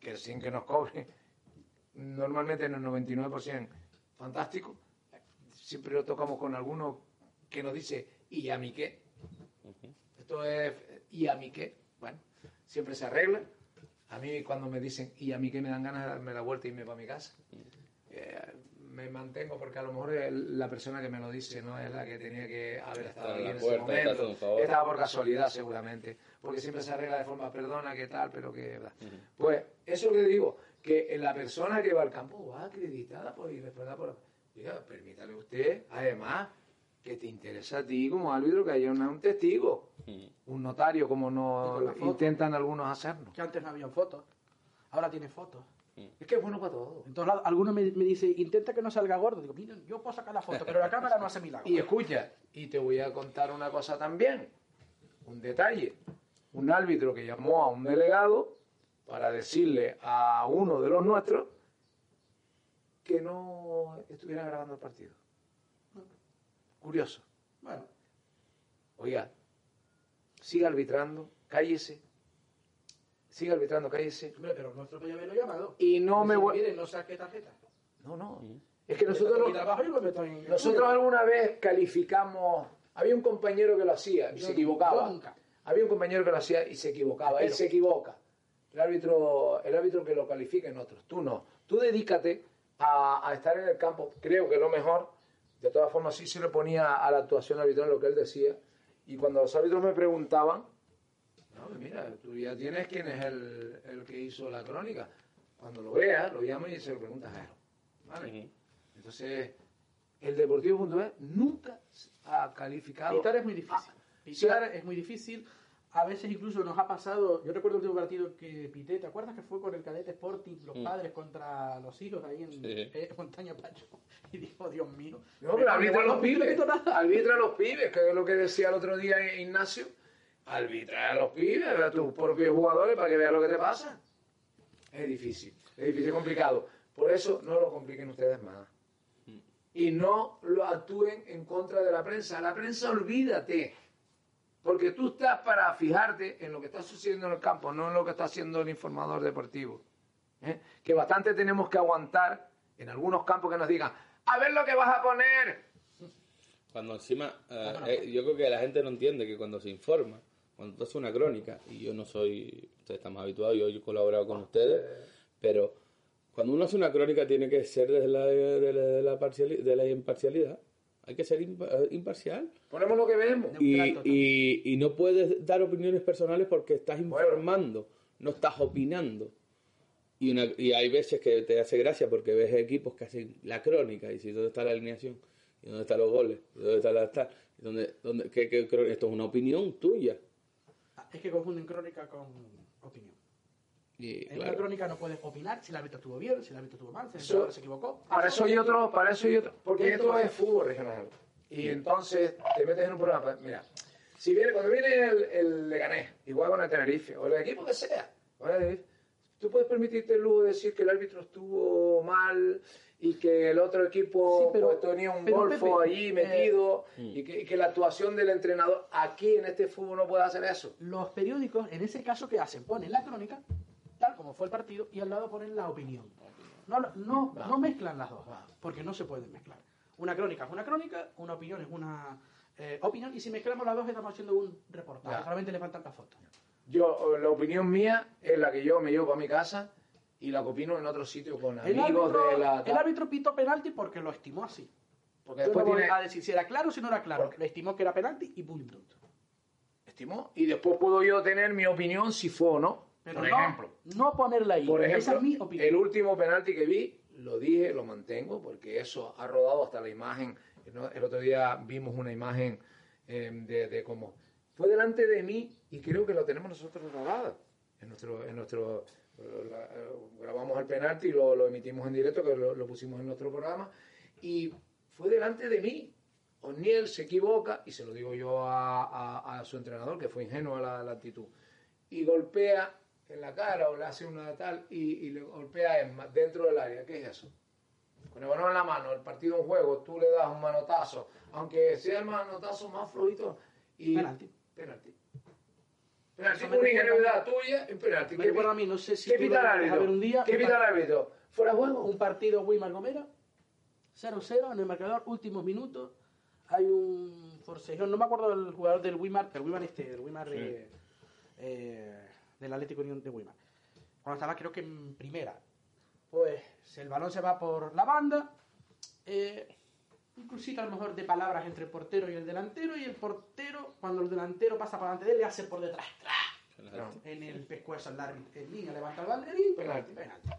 que sin que nos cobren, normalmente en el 99% fantástico. Siempre lo tocamos con alguno que nos dice, ¿y a mí qué? Esto es, ¿y a mí qué? Siempre se arregla. A mí cuando me dicen, ¿y a mí qué me dan ganas de darme la vuelta y irme para mi casa? Eh, me mantengo porque a lo mejor la persona que me lo dice no es la que tenía que haber estado ahí en ese momento. Estaba por casualidad seguramente, porque siempre se arregla de forma perdona, que tal, pero que... Pues eso que digo, que la persona que va al campo va acreditada por y respaldada por... Diga, permítale usted, además, que te interesa a ti como árbitro que haya un testigo, un notario, como no intentan algunos hacernos. Que antes no habían fotos. Ahora tiene fotos. Es que es bueno para todo. En todos lados, alguno me, me dice, intenta que no salga gordo. Digo, miren, yo puedo sacar la foto, pero la cámara no hace milagros. Y escucha, y te voy a contar una cosa también, un detalle. Un árbitro que llamó a un delegado para decirle a uno de los nuestros que no estuviera grabando el partido. Curioso. Bueno, Oiga, siga arbitrando, cállese. Siga arbitrando, cállese. hombre, pero nuestro podía haberlo llamado. Y no me Dice, voy... Miren, no saque tarjeta. No, no. Es que nosotros... No- lo. Nosotros alguna vez calificamos. Había un compañero que lo hacía y Yo- se equivocaba. nunca. Había un compañero que lo hacía y se equivocaba. Él Pero- se equivoca. El árbitro, el árbitro que lo califica en otros. Tú no. Tú dedícate a, a estar en el campo. Creo que lo mejor. De todas formas, sí se le ponía a la actuación arbitral lo que él decía. Y cuando los árbitros me preguntaban, no, pues mira, tú ya tienes quién es el, el que hizo la crónica. Cuando lo veas, lo llamas y se lo preguntas a él. ¿Vale? Entonces, el Deportivo.es nunca ha calificado. Pitar es muy difícil. Ah, Pitar es muy difícil. A veces incluso nos ha pasado, yo recuerdo el último partido que pité, ¿te acuerdas que fue con el cadete Sporting, los Mm. padres contra los hijos ahí en Sí. eh, Montaña Pacho? Y dijo, Dios mío. No, pero arbitra a los pibes. Arbitra a los pibes, que es lo que decía el otro día Ignacio. Arbitra a los pibes, a tus propios jugadores para que vean lo que te pasa. Es difícil, es difícil, es complicado. Por eso no lo compliquen ustedes más. Y no lo actúen en contra de la prensa. La prensa, olvídate. Porque tú estás para fijarte en lo que está sucediendo en el campo, no en lo que está haciendo el informador deportivo. ¿eh? Que bastante tenemos que aguantar en algunos campos que nos digan, a ver lo que vas a poner. Cuando encima, eh, eh, yo creo que la gente no entiende que cuando se informa, cuando tú haces una crónica, y yo no soy, ustedes están más habituados, yo he colaborado con ustedes, pero cuando uno hace una crónica tiene que ser desde la, de la, de la parciali- de la imparcialidad. Hay que ser eh, imparcial. Ponemos lo que vemos. Y, y, y no puedes dar opiniones personales porque estás informando, no estás opinando. Y, una, y hay veces que te hace gracia porque ves equipos que hacen la crónica y si dónde está la alineación, y dónde están los goles, y dónde está la tal, y dónde, dónde, qué- esto es una opinión tuya. Ah, Es que confunden crónica con opinión. Y, En claro, una crónica no puedes opinar si el árbitro estuvo bien, si el árbitro estuvo mal, si el entrenador se equivocó. Para eso hay otro, para eso hay otro. Porque Esto es fútbol regional. Y entonces te metes en un programa. pues, Mira, si viene, cuando viene el, el Leganés, igual con el Tenerife, o el equipo que sea, tú puedes permitirte el lujo de decir que el árbitro estuvo mal y que el otro equipo Sí, pero- pues, tenía un pero, golfo Pepe, allí eh, metido y, que, y que la actuación del entrenador aquí en este fútbol no puede hacer eso. Los periódicos, en ese caso, ¿qué hacen? Ponen la crónica, tal como fue el partido, y al lado ponen la opinión. No, no, no mezclan las dos, porque no se pueden mezclar. Una crónica es una crónica, una opinión es una eh, opinión, y si mezclamos las dos estamos haciendo un reportaje. Ya. Solamente le faltan las fotos. Yo, la opinión mía es la que yo me llevo para mi casa y la que opino en otro sitio con El amigos árbitro, de la... el árbitro pitó penalti porque lo estimó así. Porque después no tiene- a decir si era claro o si no era claro. Porque- Le estimó que era penalti y punto. estimó y después puedo yo tener mi opinión si fue o no. Pero por no, ejemplo, no ponerla ahí. por ejemplo, Esa es mi opinión. el último penalti que vi, lo dije, lo mantengo, porque eso ha rodado hasta la imagen. El otro día vimos una imagen eh, de, de cómo fue delante de mí y creo que lo tenemos nosotros grabado. En nuestro, en nuestro la- grabamos el penalti y lo, lo emitimos en directo, que lo, lo pusimos en nuestro programa, y fue delante de mí. O'Neill se equivoca, y se lo digo yo a, a- a su entrenador, que fue ingenuo a la, la actitud, y golpea en la cara o le hace una tal y, y le golpea en, ma- dentro del área. ¿Qué es eso? Con el balón en la mano, el partido en juego, tú le das un manotazo, aunque sea el manotazo más flojito, y Penalti. penalti. Penalti por ingenuidad tuya, en penalti. me ¿Qué recuerda a mí, no sé si ¿Qué pita el árbitro? un día, ¿Qué pita el árbitro? ¿Fuera de juego? Un partido Weimar Gomera, 0-0 en el marcador, últimos minutos. Hay un forcejón, no me acuerdo del jugador del Weimar, del Weimar este, del Weimar de, eh, del Atlético Unión de Weimar. Cuando estaba creo que en primera. Pues el balón se va por la banda, eh, crucito a lo mejor de palabras entre el portero y el delantero, y el portero, cuando el delantero pasa por delante de él, le hace por detrás, en el pescuezo al árbitro. En línea levanta el banderín, Penalti. penalti.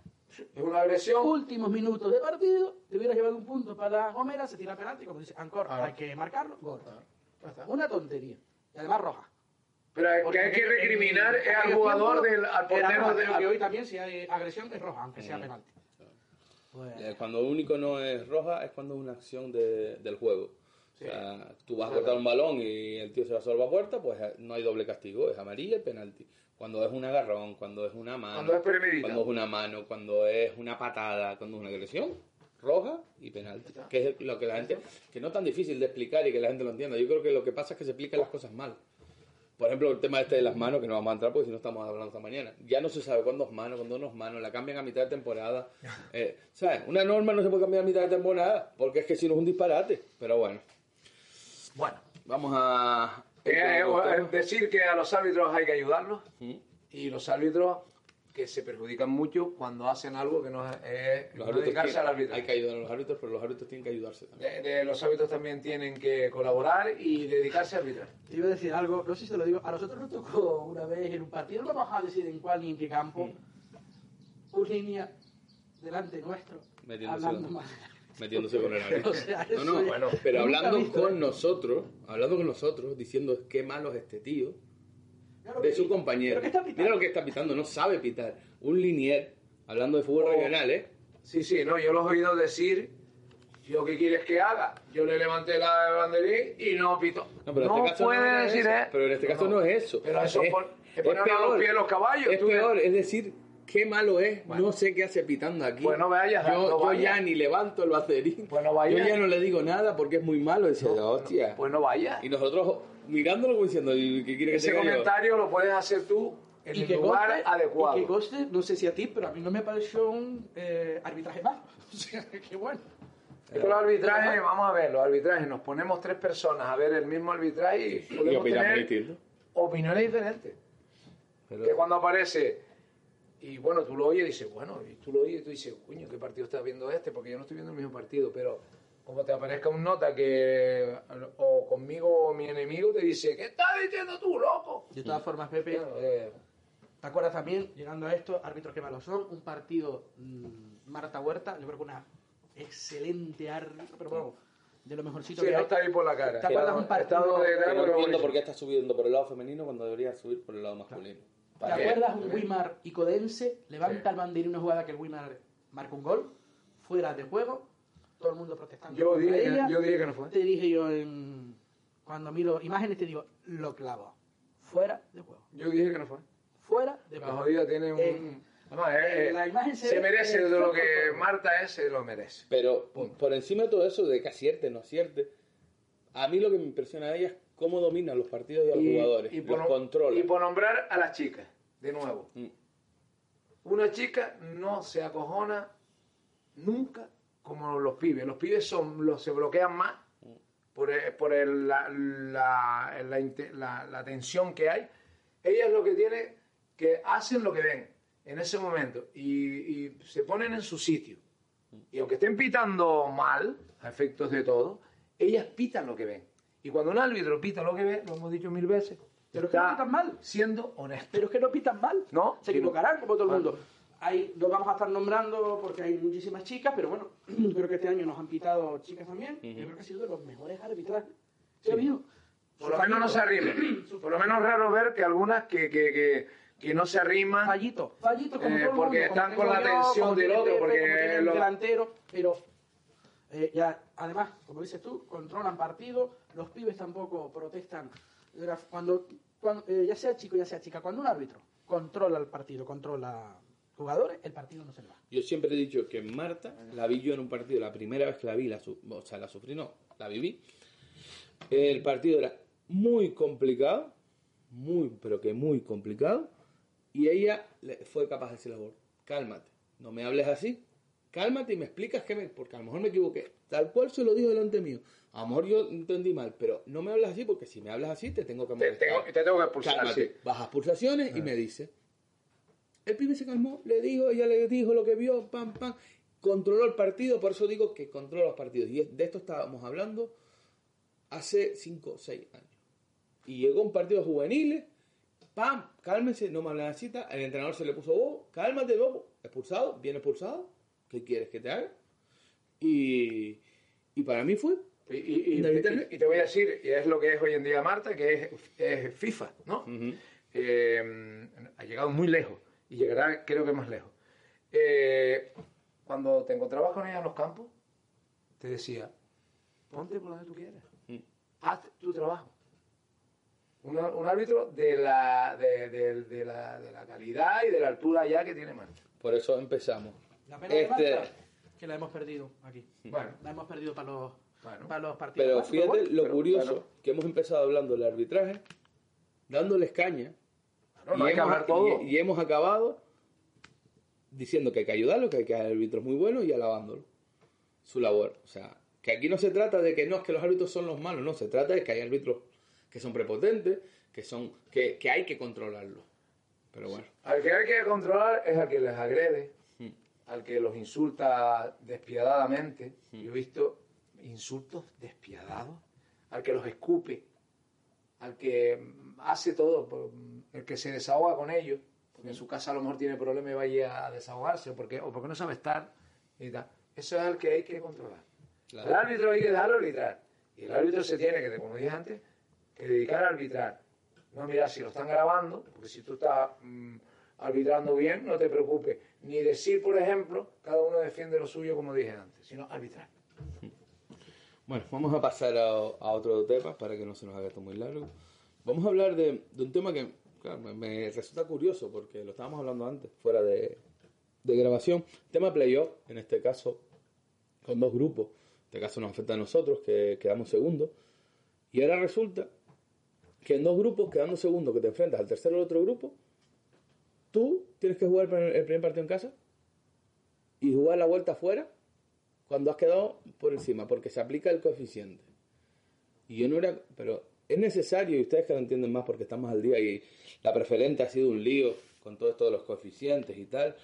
Es una agresión. Últimos minutos de partido, te hubieras llevado un punto para Gomera, se tira penalti, como dice Ancor, Ah. hay que marcarlo, gol. Está. Una tontería. Y además roja. Pero es que Porque hay que en- recriminar en es al jugador del al portero de- que al- hoy también si hay agresión es roja, aunque sea penalti. Pues, Eh, Cuando único no es roja es cuando es una acción de- del juego. O sea, tú vas a cortar un balón y el tío se va solo a puerta, pues eh, no hay doble castigo, es amarilla y penalti. Cuando es un agarrón, cuando es una mano, Cuando es premeditado. cuando es una mano, cuando es una patada, cuando es una agresión, roja y penalti. Que es lo que la gente, que no es tan difícil de explicar y que la gente lo entienda. Yo creo que lo que pasa es que se explican las cosas mal. Por ejemplo, el tema este de las manos, que no vamos a entrar porque si no estamos hablando esta mañana. Ya no se sabe cuándo es mano, cuándo no es mano, la cambian a mitad de temporada. Eh, ¿Sabes? Una norma no se puede cambiar a mitad de temporada porque es que si no es un disparate. Pero bueno, Bueno, vamos a... eh, eh, decir que a los árbitros hay que ayudarlos y los árbitros que se perjudican mucho cuando hacen algo que no es, Los no dedicarse tienen- al arbitraje. hay que ayudar a los árbitros, pero los árbitros tienen que ayudarse también. De- de- los árbitros también tienen que colaborar y dedicarse a arbitrar. te iba a decir algo, no sé si te lo digo, a nosotros nos tocó una vez en un partido, no vamos a decir en cuál ni en qué campo, un línea delante nuestro, Metiéndose hablando con- mal. metiéndose con el árbitro. O sea, no, no, bueno, pero hablando visto, con ¿eh? nosotros, hablando con nosotros, diciendo qué malo es este tío, Claro de su sí. compañero. Mira lo que está pitando, no sabe pitar. Un linier, hablando de fútbol Oh. regional, ¿eh? Sí, sí, no, yo los he oído decir, yo qué quieres que haga. Yo le levanté la banderín y no pito. No, pero este caso puede no decir, eso. ¿eh? Pero en este caso no, es eso. Pero eso es, te es ponen a los pies los caballos, Es tú peor, ves. es decir, qué malo es. No sé qué hace pitando aquí. Pues no vayas, yo, no yo vayas. ya ni levanto el bacerín. Pues no vayas. Yo ya no le digo nada porque es muy malo. Dice, hostia. Pues no vaya. Y nosotros mirándolo como diciendo, ¿y ¿qué quiere que Ese diga yo? comentario lo puedes hacer tú en Y el que, lugar conste, adecuado. y que conste, no sé si a ti, pero a mí no me pareció un eh, arbitraje malo. O sea, qué bueno. Es que los arbitrajes, vamos a ver, los arbitrajes, nos ponemos tres personas a ver el mismo arbitraje y Y tener distinto. opiniones diferentes. Pero- Que cuando aparece, y bueno, tú lo oyes y dices, bueno, y tú lo oyes y tú dices, coño, ¿qué partido estás viendo este? Porque yo no estoy viendo el mismo partido, pero como te aparezca un nota que, o conmigo o mi enemigo, te dice, ¿qué estás diciendo tú, loco? De todas formas, Pepe, Claro, eh, ¿te acuerdas también, llegando a esto, árbitros que malos son? Un partido mm, Marta Huerta, yo creo que una excelente árbitro, pero bueno, de lo mejorcito sí, que no hay. está ahí por la cara. ¿Te acuerdas un partido? Estado de- no entiendo por qué está subiendo por el lado femenino cuando debería subir por el lado masculino. ¿Te ¿Para qué? acuerdas un Wimar y Codense? Levanta el banderín una jugada que el Wimar marca un gol, fuera de juego, todo el mundo protestando. Yo dije, ella. que, yo dije que no fue. Te dije yo en... cuando miro imágenes, te digo, lo clavo. Fuera de juego. Yo dije que no fue. Fuera de La juego. jodida tiene un... Eh, Además, eh, en la imagen se merece el de lo que. Marta es, se lo merece. Pero por encima de todo eso, de que acierte, no acierte, a mí lo que me impresiona de ella es cómo domina los partidos y a los jugadores, y por, los controla. y por nombrar a las chicas, de nuevo. Mm. Una chica no se acojona nunca como los pibes. Los pibes son los se bloquean más por, por el- la, la, la la- tensión que hay. Ellas lo que tienen que hacen lo que ven en ese momento y, y se ponen en su sitio. Y aunque estén pitando mal, a efectos de todo, ellas pitan lo que ven. Y cuando un árbitro pita lo que ve, lo hemos dicho mil veces, Pero es que no pitan mal. siendo honesto. Pero es que no pitan mal. No. Se equivocarán como todo el mundo. Hay, no vamos a estar nombrando porque hay muchísimas chicas, pero bueno, creo que este año nos han pitado chicas también. Yo creo que ha sido de los mejores arbitrajes. ¿Sí, amigo? Por lo menos no se arriman. Por lo menos es raro ver que algunas que, que, que, que no se arriman. Fallito, fallito como Eh, todo porque mundo, como están con tengo la como del otro, porque como tiene el lo- delantero, pero eh, ya, además, como dices tú, controlan partidos, los pibes tampoco protestan. Cuando, cuando eh, ya sea chico, ya sea chica, cuando un árbitro controla el partido, controla jugadores, el partido no se le va. Yo siempre he dicho que Marta la vi yo en un partido, la primera vez que la vi, la su- o sea, la sufrí, no, la viví. El partido era muy complicado, muy, pero que muy complicado, y ella fue capaz de decir la voz, cálmate, no me hables así, cálmate y me explicas que me, porque a lo mejor me equivoqué, tal cual se lo dijo delante mío, a lo mejor yo entendí mal, pero no me hables así porque si me hablas así te tengo que Te tengo, te tengo que expulsar. Cálmate. sí. Bajas pulsaciones y me dice. El pibe se calmó, le dijo, ella le dijo lo que vio, pam, pam. Controló el partido, por eso digo que controla los partidos. Y de esto estábamos hablando hace 5 o 6 años. Y llegó un partido de juveniles, pam, cálmense, no me hablan así, tal. el entrenador se le puso, oh, cálmate, loco, expulsado, bien expulsado, ¿qué quieres que te haga? Y, y para mí fue Y, y- y- ¿De internet? y te voy a decir, y es lo que es hoy en día Marta, que es, es FIFA, ¿no? Eh, ha llegado muy lejos y llegará, creo que más lejos. Eh, cuando te encontrabas con ella en los campos, te decía, ponte por donde tú quieras, haz tu trabajo. Un, un árbitro de la, de, de- de la, de la calidad y de la altura ya que tiene Marta. Por eso empezamos. La pena de Este, Marta, que la hemos perdido aquí. Bueno, La hemos perdido para los, Bueno. para los partidos. pero fíjate lo pero, curioso bueno. que hemos empezado hablando del arbitraje, dándoles caña, no, no y, hay que hemos, hablar todo. y- y hemos acabado diciendo que hay que ayudarlo, que hay que árbitros muy buenos y alabándolo. Su labor. O sea, que aquí no se trata de que no, es que los árbitros son los malos, no, se trata de que hay árbitros que son prepotentes, que son que, que hay que controlarlos. Pero bueno, Al que hay que controlar es al que les agrede, al que los insulta despiadadamente. Yo he visto insultos despiadados, al que los escupe, al que hace todo, el que se desahoga con ellos, porque en su casa a lo mejor tiene problemas y vaya a desahogarse, o porque, o porque no sabe estar y tal. Eso es al que hay que controlar. Claro. El árbitro hay que dejarlo arbitrar. Y el árbitro se tiene que, como dije antes, que dedicar a arbitrar. No mirar si lo están grabando, porque si tú estás mm, arbitrando bien, no te preocupes. Ni decir, por ejemplo, cada uno defiende lo suyo, como dije antes, sino arbitrar. Bueno, vamos a pasar a, a otro tema para que no se nos haga esto muy largo. Vamos a hablar de, de un tema que claro, me, me resulta curioso porque lo estábamos hablando antes, fuera de, de grabación. Tema playoff, en este caso, con dos grupos. En este caso nos afecta a nosotros, que quedamos segundos. Y ahora resulta que en dos grupos, quedando segundo, que te enfrentas al tercero del otro grupo, tú tienes que jugar el primer partido en casa y jugar la vuelta afuera cuando has quedado por encima, porque se aplica el coeficiente. Y yo no era, pero es necesario, y ustedes que lo entienden más porque están más al día, y la preferente ha sido un lío con todo esto de los coeficientes y tal,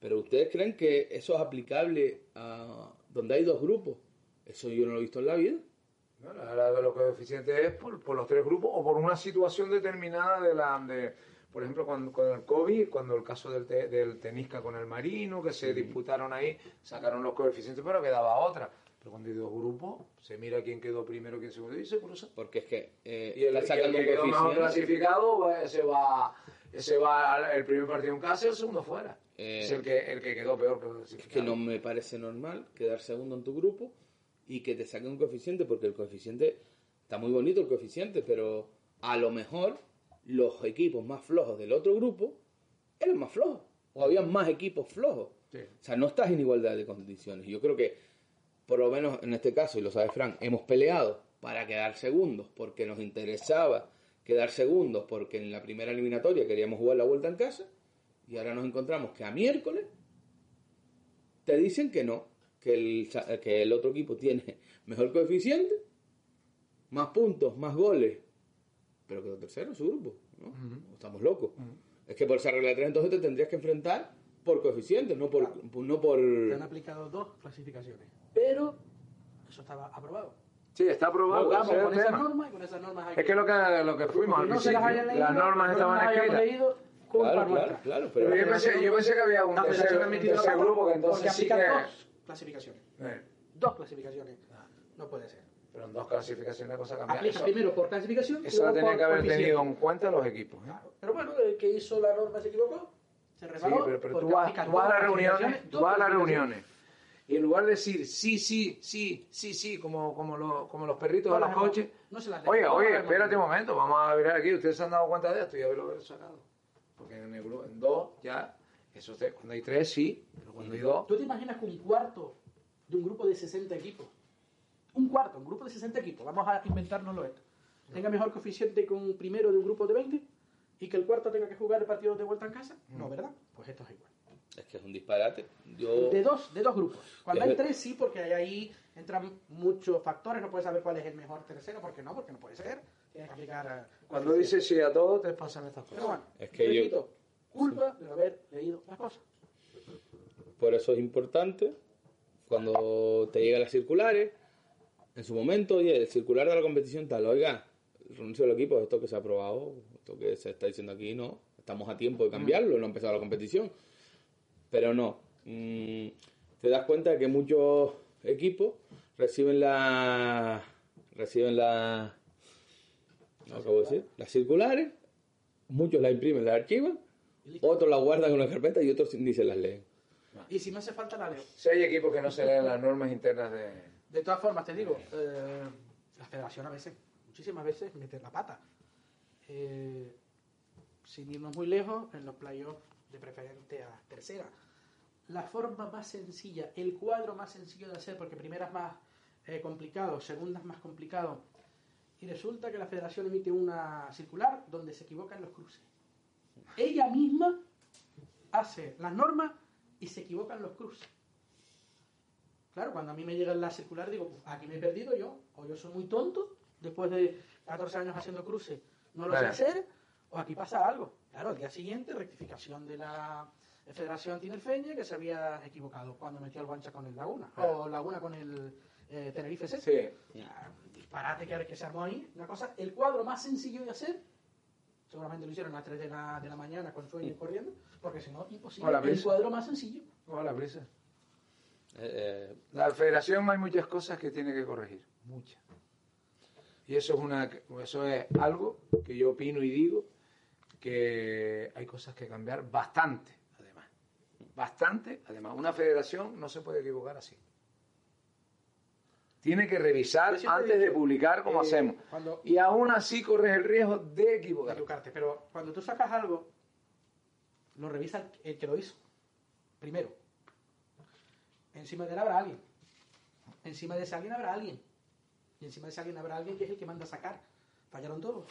pero ustedes creen que eso es aplicable a donde hay dos grupos. Eso yo no lo he visto en la vida. ¿no? La- Lo coeficiente es por, por los tres grupos o por una situación determinada de la... De, por ejemplo, cuando, con el COVID, cuando el caso del, te- del tenisca con el marino, que se disputaron ahí, sacaron los coeficientes, pero quedaba otra. Pero cuando hay dos grupos, se mira quién quedó primero, quién segundo y se cruza. Porque es que eh, Y el, está y el sacando que quedó mejor clasificado, pues, ese va, ese va el primer partido en casa y el segundo fuera. Eh, es el que, el que quedó peor Es clasificado. que no me parece normal quedar segundo en tu grupo y que te saquen un coeficiente, porque el coeficiente está muy bonito el coeficiente, pero a lo mejor los equipos más flojos del otro grupo eran más flojos, o había más equipos flojos. Sí. O sea, no estás en igualdad de condiciones. Yo creo que, por lo menos en este caso, y lo sabe Frank, hemos peleado para quedar segundos, porque nos interesaba quedar segundos, porque en la primera eliminatoria queríamos jugar la vuelta en casa, y ahora nos encontramos que a miércoles te dicen que no, que el, que el otro equipo tiene mejor coeficiente, más puntos, más goles, pero quedó tercero en su grupo. ¿no? Estamos locos. Es que por esa regla de tres entonces te tendrías que enfrentar por coeficiente, no por... No por Se han aplicado dos clasificaciones. Pero eso estaba aprobado. Sí, está aprobado. Ese es con el esas normas y con esas normas hay Es que lo que, lo que fuimos al no se las principio, hayan leído, las normas no estaban las escritas. leído, Claro, claro, claro, Pero pero... yo pensé, yo pensé que había un La tercer, grupo que porque entonces sí aplican que... dos clasificaciones. Eh, Dos clasificaciones. No puede ser. Pero en dos clasificaciones la cosa cambia. Aplica Eso, primero por clasificación eso lo por que haber tenido en cuenta los equipos. ¿eh? Pero bueno, el que hizo la norma se equivocó. Se Sí, reparó. pero, pero tú, vas, aplican tú vas a las reuniones, tú vas a las reuniones y en lugar de decir sí, sí, sí, sí, sí, como, como, los, como los perritos de los coches. no se las oye, oye, espérate un momento, vamos a ver aquí, ustedes se han dado cuenta de esto y haberlo sacado. Porque en, el en dos ya, eso te- cuando hay tres sí, pero cuando hay dos, ¿Tú te imaginas que un cuarto de un grupo de 60 equipos, un cuarto, un grupo de 60 equipos, vamos a inventárnoslo esto, tenga mejor coeficiente que un primero de un grupo de 20 y que el cuarto tenga que jugar el partido de vuelta en casa? No, ¿verdad? Pues esto es igual. Es que es un disparate. Yo... De dos, de dos grupos. Cuando Es hay tres, sí, porque hay ahí entran muchos factores, no puedes saber cuál es el mejor tercero, ¿por qué no? Porque no puede ser. Tienes que aplicar. eh, cuando dices sí a todo, te pasan estas Pero cosas. bueno, Es que yo- culpa de no haber leído las cosas. Por eso es importante, cuando te llegan las circulares, en su momento, oye, el circular de la competición tal, oiga, el renuncio del equipo, esto que se ha aprobado, esto que se está diciendo aquí, no, estamos a tiempo de cambiarlo, no ha empezado la competición. Pero no, mm, te das cuenta que muchos equipos reciben la, reciben las, no acabo de decir, las circulares, muchos las imprimen, las archivan, otros las guardan en una carpeta y otros ni se las leen. Y si me hace falta la leo. Si hay equipos que no se leen las normas internas de... De todas formas, te digo, eh, la federación a veces, muchísimas veces, mete la pata. Eh, sin irnos muy lejos, en los playoffs de preferente a tercera. La forma más sencilla, el cuadro más sencillo de hacer, porque primera es más eh, complicado, segunda es más complicado, y resulta que la federación emite una circular donde se equivocan los cruces. Ella misma hace las normas y se equivocan los cruces. Claro, cuando a mí me llega la circular digo, pues, aquí me he perdido yo, o yo soy muy tonto, después de 14 años haciendo cruces, no lo sé hacer, o aquí pasa algo. Claro, al día siguiente, rectificación de la Federación Tinerfeña que se había equivocado cuando metió el Guancha con el Laguna, o Laguna con el eh, Tenerife C. Sí. Disparate que, que se armó ahí. Una cosa, el cuadro más sencillo de hacer, seguramente lo hicieron a las 3 de la, de la mañana con sueño y corriendo, porque si no, imposible. El cuadro más sencillo. Hola, Brisa. Eh, La federación hay muchas cosas que tiene que corregir, muchas. Y eso es una, eso es algo que yo opino y digo que hay cosas que cambiar bastante, además, bastante, además. Una federación no se puede equivocar así. Tiene que revisar antes de publicar como eh, hacemos. cuando- Y aún así corres el riesgo de equivocar. equivocarte. Pero cuando tú sacas algo, lo revisa el que lo hizo. Primero. Encima de él habrá alguien. Encima de ese alguien habrá alguien. Y encima de ese alguien habrá alguien que es el que manda a sacar. Fallaron todos.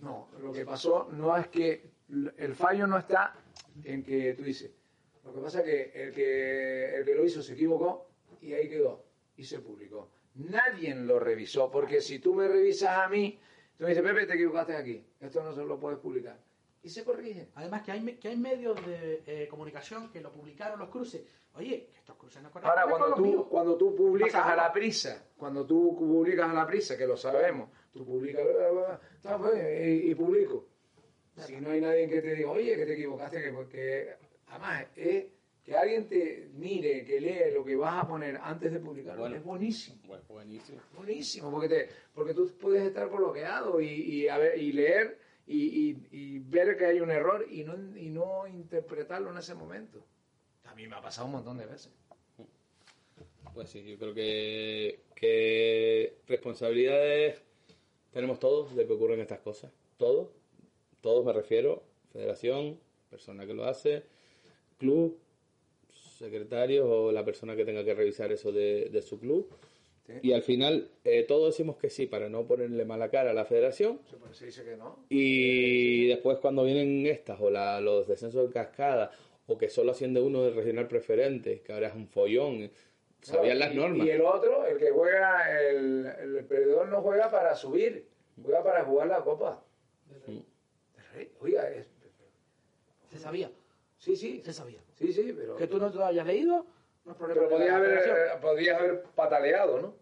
No, lo que pasó no es que el fallo no está en que tú dices. Lo que pasa es que que, el que lo hizo se equivocó y ahí quedó y se publicó. Nadie lo revisó, porque si tú me revisas a mí, tú me dices, Pepe, te equivocaste aquí, esto no se lo puedes publicar. Y se corrige. Además que hay, que hay medios de eh, comunicación que lo publicaron los cruces. Oye, que estos cruces no corresponden Ahora, con cuando los míos. tú, cuando tú publicas a la prisa, cuando tú publicas a la prisa, que lo sabemos, tú publicas bla, bla, bla, está, pues, y, y publico. Si no hay nadie que te diga, oye, que te equivocaste, que porque además es que alguien te mire, que lee lo que vas a poner antes de publicarlo, Bueno. es buenísimo. bueno, buenísimo. Buenísimo, porque, te, porque tú puedes estar bloqueado y, y, a ver, y leer y, ver que hay un error y no, y no interpretarlo en ese momento. A mí me ha pasado un montón de veces. Pues sí, yo creo que, que responsabilidades tenemos todos de que ocurren estas cosas. Todos, todos me refiero, federación, persona que lo hace, club, secretario o la persona que tenga que revisar eso de su club. Y al final eh, todos decimos que sí para no ponerle mala cara a la federación. Se se dice que no. Y después cuando vienen estas o la- los descensos de cascada o que solo asciende uno del regional preferente, que ahora es un follón, sabían las Y- normas. Y el otro, el que juega, el, el perdedor no juega para subir, juega para jugar la copa. Mm. Oiga, es- Se sabía. sí, sí, Se sabía. sí, sí, pero, Que tú no te lo hayas leído, no es problema. pero de la podías haber, eh, podías haber pataleado, ¿no?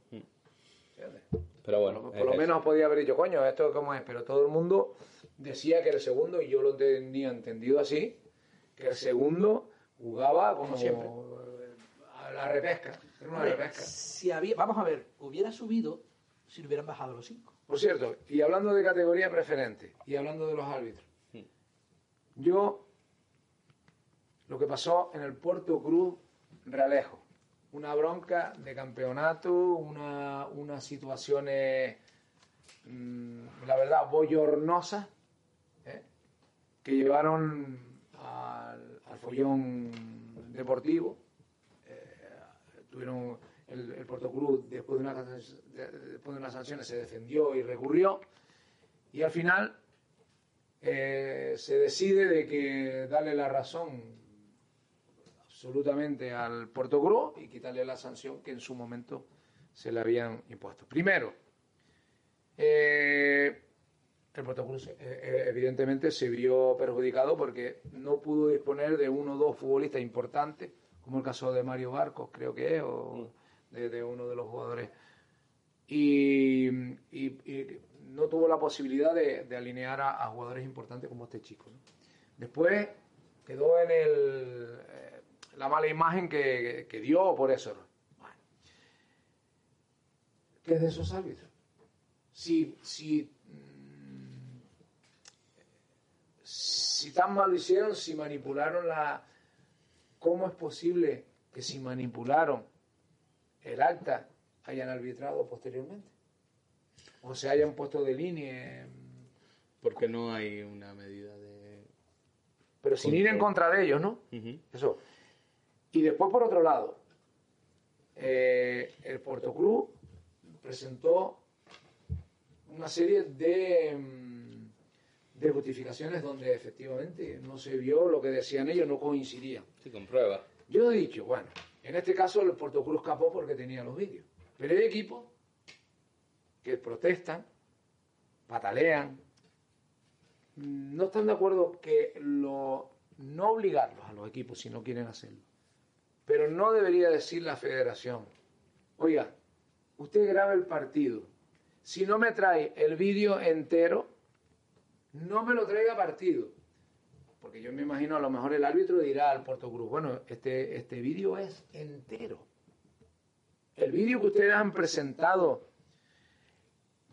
Fíjate. Pero bueno, por lo eso. menos podía haber dicho, coño, esto cómo es, pero todo el mundo decía que el segundo, y yo lo tenía entendido así, que el segundo jugaba como siempre. eh, a la repesca, era una Hombre, repesca. si había, vamos a ver, hubiera subido si hubieran bajado los cinco. Por cierto, y hablando de categoría preferente, y hablando de los árbitros, yo, lo que pasó en el Puerto Cruz Realejo, una bronca de campeonato, una, unas situaciones, mm, la verdad, bollornosas, ¿eh? que llevaron al, al follón deportivo. Eh, tuvieron el, el Puerto Cruz, después de, una, de- después de unas sanciones, se defendió y recurrió. Y al final eh, se decide de que darle la razón absolutamente al Puerto Cruz y quitarle la sanción que en su momento se le habían impuesto. Primero, eh, el Puerto Cruz eh, eh, evidentemente se vio perjudicado porque no pudo disponer de uno o dos futbolistas importantes, como el caso de Mario Barcos, creo que es, o de, de uno de los jugadores. Y, y- y no tuvo la posibilidad de, de alinear a, a jugadores importantes como este chico. ¿no? Después quedó en el, la mala imagen que, que dio por eso. Bueno. ¿qué es de esos árbitros? Si, si, mm, si tan mal lo hicieron, si manipularon la... ¿Cómo es posible que si manipularon el acta hayan arbitrado posteriormente? O se hayan puesto de línea... Porque no hay una medida de... Pero sin ir en contra de ellos, ¿no? Eso. Y después, por otro lado, eh, el Puerto Cruz presentó una serie de, mm, de justificaciones donde efectivamente no se vio lo que decían ellos, no coincidían. Sí, con pruebas. Yo he dicho, bueno, en este caso el Puerto Cruz escapó porque tenía los vídeos. Pero hay equipos que protestan, patalean, no están de acuerdo que lo, no obligarlos a los equipos si no quieren hacerlo. Pero no debería decir la federación, oiga, usted graba el partido, si no me trae el vídeo entero, no me lo traiga partido. Porque yo me imagino a lo mejor el árbitro dirá al Puerto Cruz, bueno, este, este vídeo es entero. El vídeo que ustedes han presentado,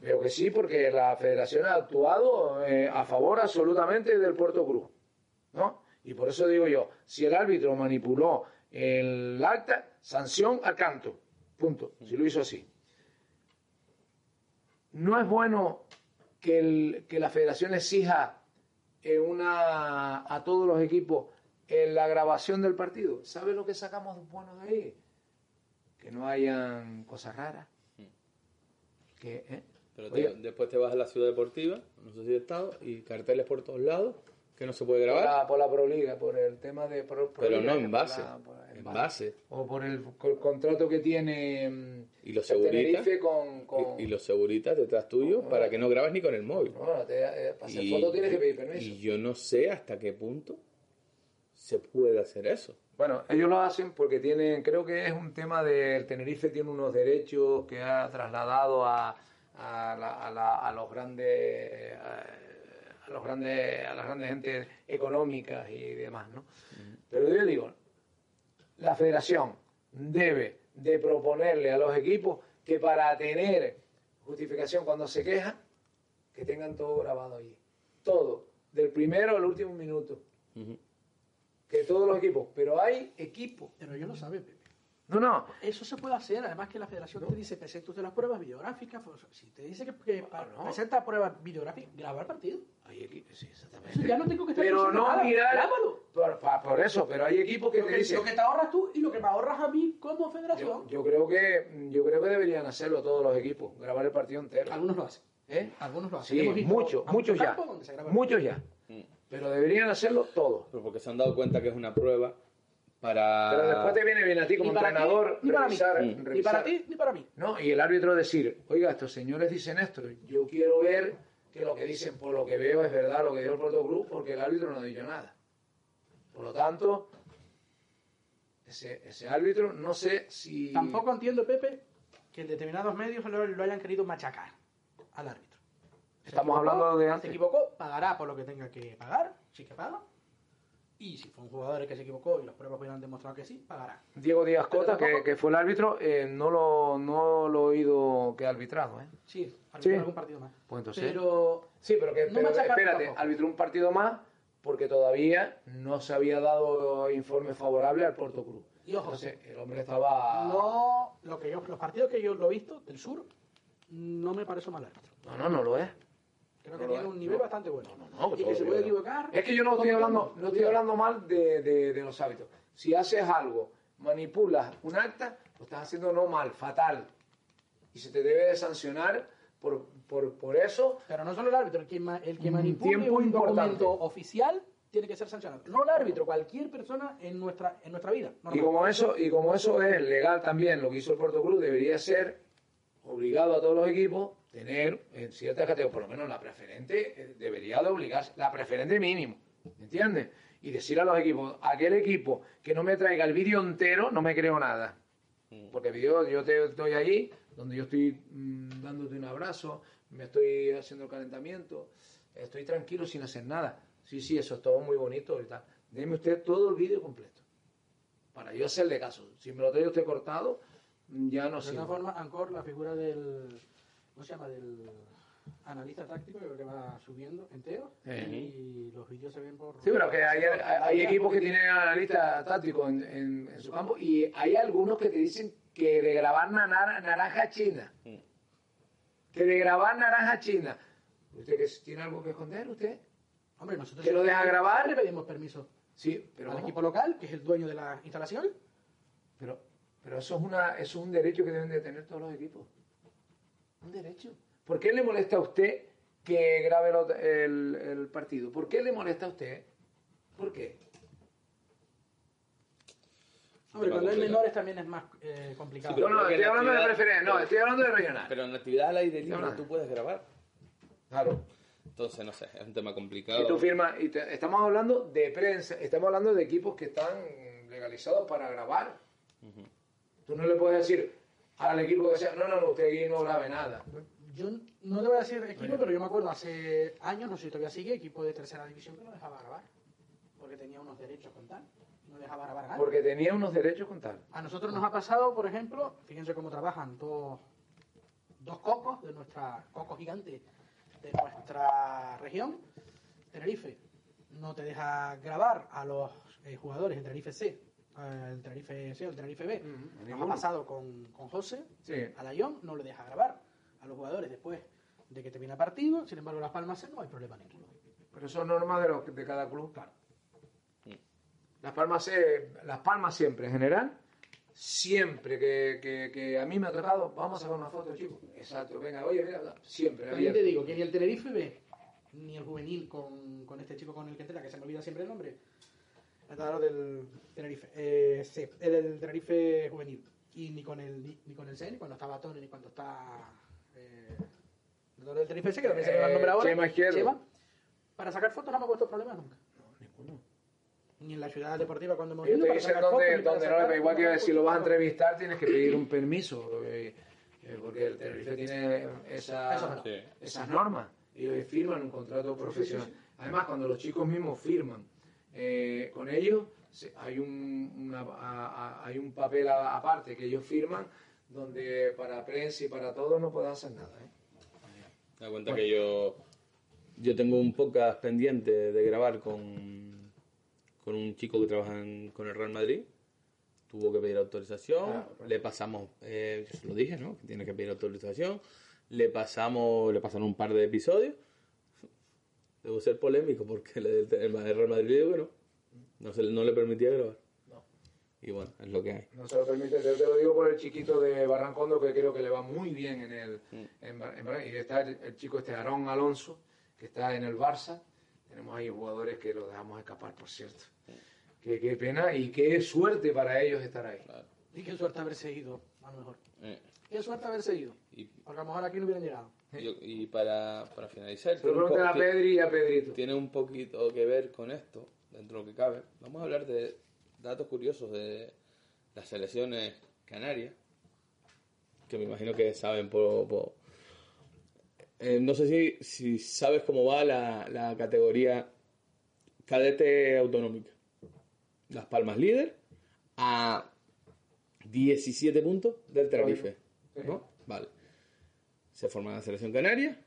veo que sí, porque la federación ha actuado eh, a favor absolutamente del Puerto Cruz. ¿no? Y por eso digo yo, si el árbitro manipuló el acta, sanción al canto. Punto. Si lo hizo así. No es bueno que, el- que la federación exija eh, una, a todos los equipos en la grabación del partido. ¿Sabes lo que sacamos bueno de ahí? Que no hayan cosas raras. Que, ¿eh? Pero te- después te vas a la ciudad deportiva, no sé si he estado, y carteles por todos lados, que no se puede por grabar. la, por la Proliga, por el tema de Pro- Pero no en por base, la- por- en base. O por el, co- contrato que tiene mm, Y los el seguritas, Tenerife con... con y, y los seguritas detrás tuyo para que no grabes ni con el móvil. Te- eh, para hacer Y- foto tienes que pedir permiso. Y yo no sé hasta qué punto se puede hacer eso. Bueno, ellos lo hacen porque tienen, creo que es un tema del Tenerife tiene unos derechos que ha trasladado a, a, la- a a los grandes a, los grandes a las grandes gentes económicas y demás, ¿no? Pero yo digo, la Federación debe de proponerle a los equipos que para tener justificación cuando se quejan, que tengan todo grabado allí. Todo, del primero al último minuto. Que todos los equipos. Pero hay equipos. Pero ellos lo saben, Pepe. No, no. Eso se puede hacer, además que la federación te dice, presenta usted las pruebas videográficas. pues, si te dice que, que no. presenta pruebas videográficas, graba el partido. Hay equipos, sí, exactamente. Eso ya no tengo que estar Pero no nada, mirar. grábalo. Por, eso, pero hay equipos que Lo te que, dicen. lo que te ahorras tú y lo que me ahorras a mí como federación. yo creo que yo creo que deberían hacerlo todos los equipos, grabar el partido entero. Algunos lo hacen. ¿Eh? Algunos lo hacen. Sí, muchos, muchos ya. Muchos ya. Pero deberían hacerlo todos. Pero porque se han dado cuenta que es una prueba para... Pero después te viene bien a ti como Ni para ti, entrenador ni para mí. revisar, Ni revisar. para ti ni para mí. No, y el árbitro decir, oiga, estos señores dicen esto, yo quiero ver que lo que dicen, por lo que veo, es verdad lo que dijo el Cruz, porque el árbitro no ha dicho nada. Por lo tanto, ese, ese árbitro, no sé si... Tampoco entiendo, Pepe, que en determinados medios lo, lo hayan querido machacar al árbitro. Se Estamos equivocó, hablando de Se antes. equivocó, pagará por lo que tenga que pagar, sí que paga. Y si fue un jugador que se equivocó y las pruebas hubieran demostrado que sí, pagará. Diego Díaz Cota, que, que fue el árbitro, eh, no, lo, no lo he oído que ha arbitrado. ¿eh? Sí, arbitró Sí. algún partido más. Pues entonces- Pero Sí, pero que No pero machacar espérate, arbitró un partido más porque todavía no se había dado informe favorable al Puerto Cruz. Y ojo. Entonces, el hombre estaba... no, lo que yo, los partidos que yo lo he visto del sur, no me parece mal árbitro. No, no, no lo es. Creo No que tiene un nivel no. bastante bueno. No, y que se puede equivocar. Es que yo no estoy hablando, no estoy hablando mal de, de- de los hábitos. Si haces algo, manipulas un acta, lo estás haciendo no mal, fatal. Y se te debe de sancionar por, por, por eso. Pero no solo el árbitro, el que, ma- el que manipule tiempo un importante. documento oficial tiene que ser sancionado. No el árbitro, cualquier persona en nuestra, en nuestra vida. Y como eso, y como eso es legal también, lo que hizo el Puerto Cruz debería ser obligado a todos los equipos tener en ciertas categorías, por lo menos la preferente eh, debería de obligarse, la preferente mínimo, ¿entiendes? Y decir a los equipos, aquel equipo que no me traiga el vídeo entero, no me creo nada. Porque el vídeo, yo te estoy ahí, donde yo estoy mm, dándote un abrazo, me estoy haciendo el calentamiento, estoy tranquilo sin hacer nada. Sí, sí, eso es todo muy bonito y tal. Deme usted todo el vídeo completo para yo hacerle caso. Si me lo trae usted cortado, ya no De sirve. todas formas, Ancor, la figura del. ¿Cómo se llama? Del analista táctico, yo creo que va subiendo entero. Y los vídeos se ven por. Sí, pero que hay, hay equipos que tienen analista táctico en, en- en su campo y hay algunos que te dicen que de grabar na- na- naranja china. Que de grabar naranja china. ¿Usted que tiene algo que esconder, usted? Hombre, nosotros. ¿Que lo deja grabar? Le pedimos permiso Sí, pero, al equipo local, que es el dueño de la instalación. pero, pero eso, es una, eso es un derecho que deben de tener todos los equipos. Un derecho. ¿Por qué le molesta a usted que grabe el, ot- el- el partido? ¿Por qué le molesta a usted? ¿Por qué? Hombre, cuando hay menores también es más eh, complicado. Sí, pero No, no, estoy la hablando de preferencia, no, estoy hablando de regional. Pero en actividad al aire libre No, no. tú puedes grabar. Claro. Entonces, no sé, es un tema complicado. Y tú firmas, y te- estamos hablando de prensa, estamos hablando de equipos que están legalizados para grabar. Tú no le puedes decir al equipo que sea, no, no, no, usted aquí no grabe nada. Yo no te voy a decir equipo, pero yo me acuerdo hace años, no sé si todavía sigue, equipo de tercera división que no dejaba grabar. Porque tenía unos derechos con tal. No dejaba grabar a nadie. Porque tenía unos derechos con tal. A nosotros nos ha pasado, por ejemplo, fíjense cómo trabajan dos, dos cocos de nuestra, coco gigante de nuestra región, Tenerife. No te deja grabar a los eh, jugadores, el Tenerife C, el Tenerife o el Tenerife B. Nos ha pasado con, con José, Sí. a Layón, no le deja grabar a los jugadores después de que termina el partido, sin embargo Las Palmas C no hay problema ninguno. Pero eso es norma de, los, de cada club, claro. Las palmas, se- las palmas siempre, en general, siempre que, que- que a mí me ha tocado, vamos a sacar una foto, chicos. Exacto, venga, oye, mira, siempre. También te digo que ni el Tenerife B, ni el juvenil con, con este chico con el que entrena, que se me olvida siempre el nombre, el entrenador del Tenerife, eh, sí, el del Tenerife juvenil, y ni con el ni, ni con el C, ni cuando estaba Tony, ni cuando está eh, el del Tenerife C, que también se me va el nombre Eh, ahora, Chema Izquierdo. Chema, para sacar fotos no me ha puesto problemas nunca. Ni en la ciudad deportiva cuando hemos ido te para dicen sacar donde, fotos, ni para donde no le igual que si lo vas a entrevistar tienes que pedir un permiso, eh, eh, porque el Tenerife tiene esa- Eso no. Sí. esas normas. Ellos firman un contrato profesional. Además, cuando los chicos mismos firman eh, con ellos, hay un, una- a- a- hay un papel aparte que ellos firman donde para prensa y para todo no pueden hacer nada. ¿eh? Da cuenta que yo, yo tengo un podcast pendiente de grabar con, con un chico que trabaja en- con el Real Madrid. Tuvo que pedir autorización. Claro. Le pasamos, eh, yo se lo dije, ¿no? Que tiene que pedir autorización. Le pasamos, le pasaron un par de episodios. Debo ser polémico porque el, el Real Madrid dijo que no. No, se, le- no le permitía grabar. Y bueno, es lo que hay. No se lo permite, te, te lo digo por el chiquito de Barrancondo que creo que le va muy bien en el en, Bar- en Barran- y está el, el chico este Aarón Alonso que está en el Barça. Tenemos ahí jugadores que los dejamos escapar, por cierto. Qué, qué pena y qué suerte para ellos estar ahí. Y qué suerte haberse ido, a lo mejor. Eh, Qué suerte haberse ido. y, Porque a lo mejor aquí no hubieran llegado. Y- y para, para finalizar, Se lo tiene un preguntan a Pedri y a Pedrito. tiene un poquito que ver con esto, dentro de lo que cabe. Vamos a hablar de datos curiosos de las selecciones canarias, que me imagino que saben por... por- Eh, no sé si, si sabes cómo va la, la categoría cadete autonómica. Las Palmas líder a 17 puntos del Tenerife. ¿no? Vale. Se forma la selección canaria,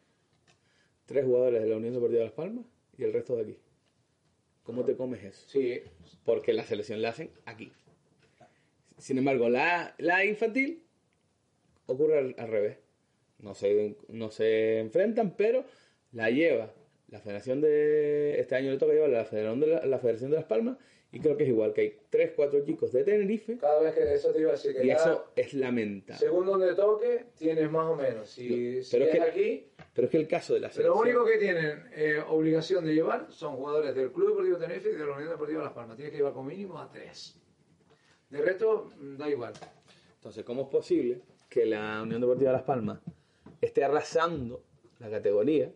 tres jugadores de la Unión Deportiva de Las Palmas y el resto de aquí. ¿Cómo te comes eso? Sí, Porque la selección la hacen aquí. Sin embargo, la, la infantil ocurre al, al revés. No se, no se enfrentan, pero la lleva la federación de... Este año le toca llevar la federación de, la, la federación de Las Palmas y creo que es igual, que hay tres, cuatro chicos de Tenerife cada vez que eso te iba a decir que y eso es lamentable. según donde toque, tienes más o menos. Si, si Pero es que- aquí, Pero es que el caso de la lo selección... único que tienen eh, obligación de llevar son jugadores del Club Deportivo Tenerife y de la Unión Deportiva Las Palmas. Tienes que llevar como mínimo a tres. De resto, mm, da igual. Entonces, ¿cómo es posible que la Unión Deportiva Las Palmas esté arrasando la categoría,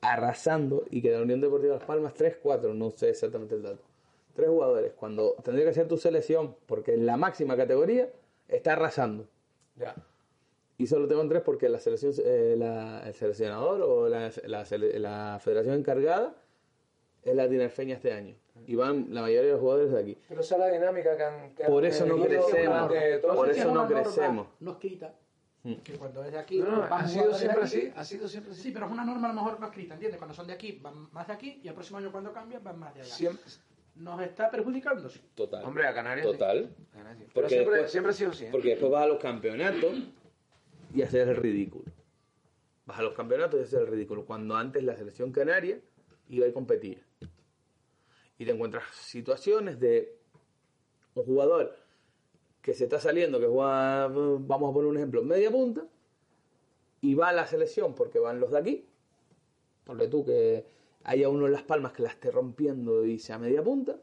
arrasando, y que la Unión Deportiva Las Palmas 3, 4, no sé exactamente el dato, tres jugadores, cuando tendría que ser tu selección, porque en la máxima categoría está arrasando? Ya. Y solo tengo en tres porque la selección, eh, la- el seleccionador o la, la la federación encargada es la tinerfeña este año. Y van la mayoría de los jugadores de aquí. Pero esa es la dinámica que han... que Por han eso no crecemos, todos por eso no crecemos. No escrita, Mm. que cuando es de aquí... No, no, van ha sido siempre aquí. así, ha sido siempre así. Sí, pero es una norma a lo mejor no escrita, ¿entiendes? Cuando son de aquí, van más de aquí, y el próximo año cuando cambian, van más de allá. Siempre- Nos está perjudicando. sí. Total. Hombre, a Canarias sí. Total. A Canarias sí. Pero Porque siempre, después- siempre ha sido así. ¿eh? Porque después vas a los campeonatos y haces el ridículo. Vas a los campeonatos y haces el ridículo. Cuando antes la selección canaria iba y competía. Y te encuentras situaciones de un jugador que se está saliendo, que juega, vamos a poner un ejemplo, media punta, y va a la selección porque van los de aquí. Porque tú que haya uno en Las Palmas que la esté rompiendo y sea media punta,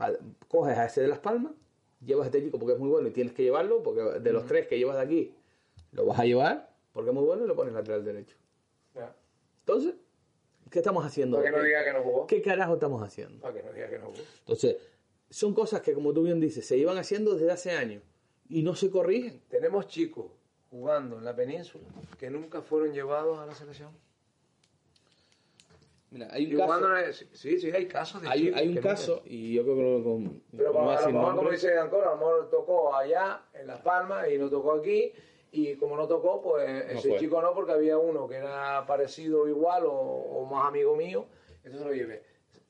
va- coges a ese de Las Palmas, llevas a este chico porque es muy bueno y tienes que llevarlo, porque de los tres que llevas de aquí, lo vas a llevar porque es muy bueno y lo pones lateral derecho. Entonces, ¿qué estamos haciendo? Para que no ¿Qué- diga que no jugó. ¿Qué carajo estamos haciendo? Para que no diga que no jugó. Entonces, son cosas que, como tú bien dices, se iban haciendo desde hace años y no se corrigen. Tenemos chicos jugando en la península que nunca fueron llevados a la selección. Mira, hay un caso, sí, sí, hay casos de hay, chicos hay un caso y yo creo que con, Pero no voy a lo mejor, como dice Ancora, a lo mejor tocó allá, en Las Palmas, y no tocó aquí. Y como no tocó, pues No ese fue. chico no, porque había uno que era parecido igual o, o más amigo mío. Entonces lo llevé.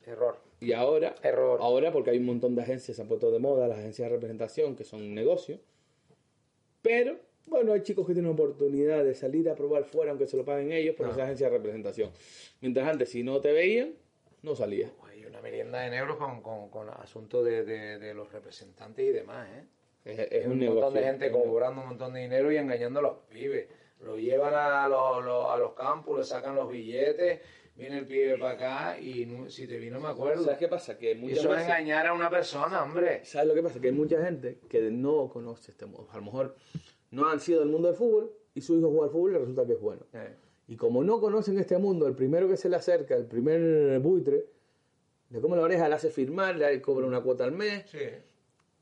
Error. Y ahora, Error. ahora porque hay un montón de agencias, se han puesto de moda las agencias de representación, que son un negocio. Pero, bueno, hay chicos que tienen oportunidad de salir a probar fuera, aunque se lo paguen ellos, porque No. es agencia de representación. Mientras antes, si no te veían, no salías. Hay una merienda de negros con, con, con asuntos de, de, de los representantes y demás, ¿eh? Es, es un, un, montón negocio. de gente cobrando un montón de dinero y engañando a los pibes. Lo llevan a los, los- a los campos, le sacan los billetes, viene el pibe para acá y no- si te vi no me acuerdo. ¿Sabes qué pasa? Que Y muchas eso es veces... engañar a una persona, hombre. ¿Sabes lo que pasa? Que hay mucha gente que no conoce este mundo. A lo mejor no han sido del mundo del fútbol y su hijo juega al fútbol y resulta que es bueno. Eh, Y como no conocen este mundo, el primero que se le acerca, el primer buitre, le come la oreja, le hace firmar, le cobra una cuota al mes sí.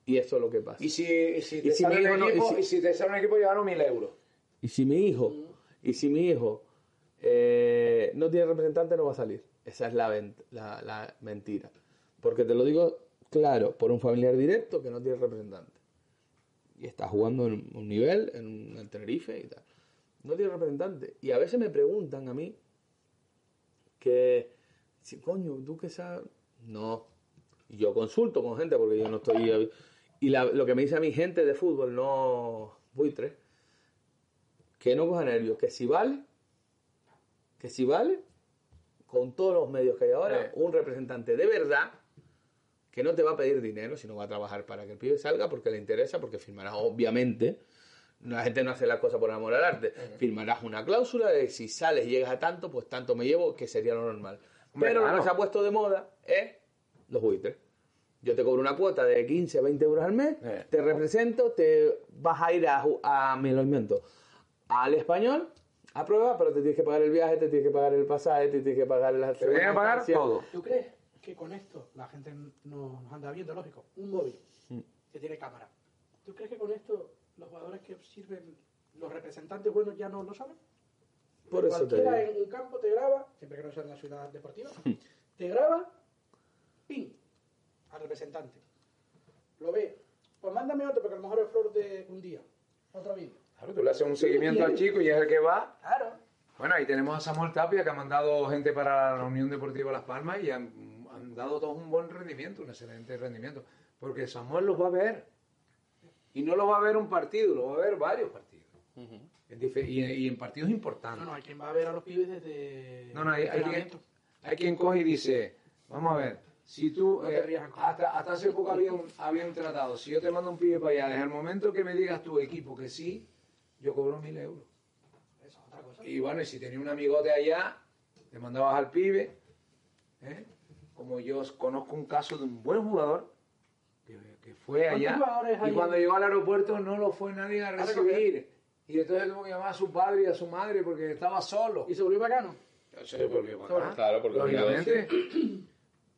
y eso es lo que pasa. Y si, y si te Y si sale un hijo no- y equipo, si- y si te sale un equipo, llevaron mil euros. Y si mi hijo, y si mi hijo eh, no tiene representante, no va a salir. Esa es la, la, la mentira. Porque te lo digo claro, por un familiar directo que no tiene representante. Y está jugando en un nivel, en el Tenerife y tal. No tiene representante. Y a veces me preguntan a mí que, si, coño, ¿tú qué sabes? No. Yo consulto con gente porque yo no estoy... Y la- lo que me dice a mi gente de fútbol, no buitres, que no coja nervios, que si vale, que si vale, con todos los medios que hay ahora, Sí. un representante de verdad que no te va a pedir dinero, sino va a trabajar para que el pibe salga porque le interesa, porque firmarás, obviamente, la gente no hace las cosas por amor al arte, firmarás una cláusula de si sales y llegas a tanto, pues tanto me llevo, que sería lo normal. Hombre, Pero lo que se ha puesto de moda es los buitres. Yo te cobro una cuota de 15, 20 euros al mes, Eh. te represento, te vas a ir a, a me lo invento, al español, a prueba, pero te tienes que pagar el viaje, te tienes que pagar el pasaje, te tienes que pagar la Te tienen que pagar todo. ¿Tú crees que con esto la gente no- nos anda viendo, lógico, un móvil que tiene cámara? ¿Tú crees que con esto los jugadores que sirven, los representantes buenos ya no lo saben? Por eso te Cualquiera digo. en un campo te graba, siempre que no sea en la ciudad deportiva, te graba, pin, al representante. Lo ve. Pues mándame otro, porque a lo mejor es flor de un día. Otro vídeo. Claro, tú le haces un seguimiento al chico y es el que va. Claro. Bueno, ahí tenemos a Samuel Tapia que ha mandado gente para la Unión Deportiva Las Palmas y han, han dado todos un buen rendimiento, un excelente rendimiento. Porque Samuel los va a ver. Y no lo va a ver un partido, lo va a ver varios partidos. Y, y en partidos importantes. No, no, hay quien va a ver a los pibes desde. No, no, hay, hay quien, hay quien coge y dice, vamos a ver, si tú, No eh, hasta, hasta hace poco había un, había un tratado, si yo te mando un pibe para allá, desde el momento que me digas tu equipo que sí, yo cobro mil euros. Eso es otra cosa. Y bueno, y si tenía un amigote allá, te mandabas al pibe, ¿eh? Como yo conozco un caso de un buen jugador, que, que fue ¿Cuántos allá, y cuando llegó al aeropuerto no lo fue nadie a recibir. Y entonces tuvo que llamar a su padre y a su madre porque estaba solo. ¿Y se volvió bacano? Se volvió bacán. Claro, porque Lógicamente.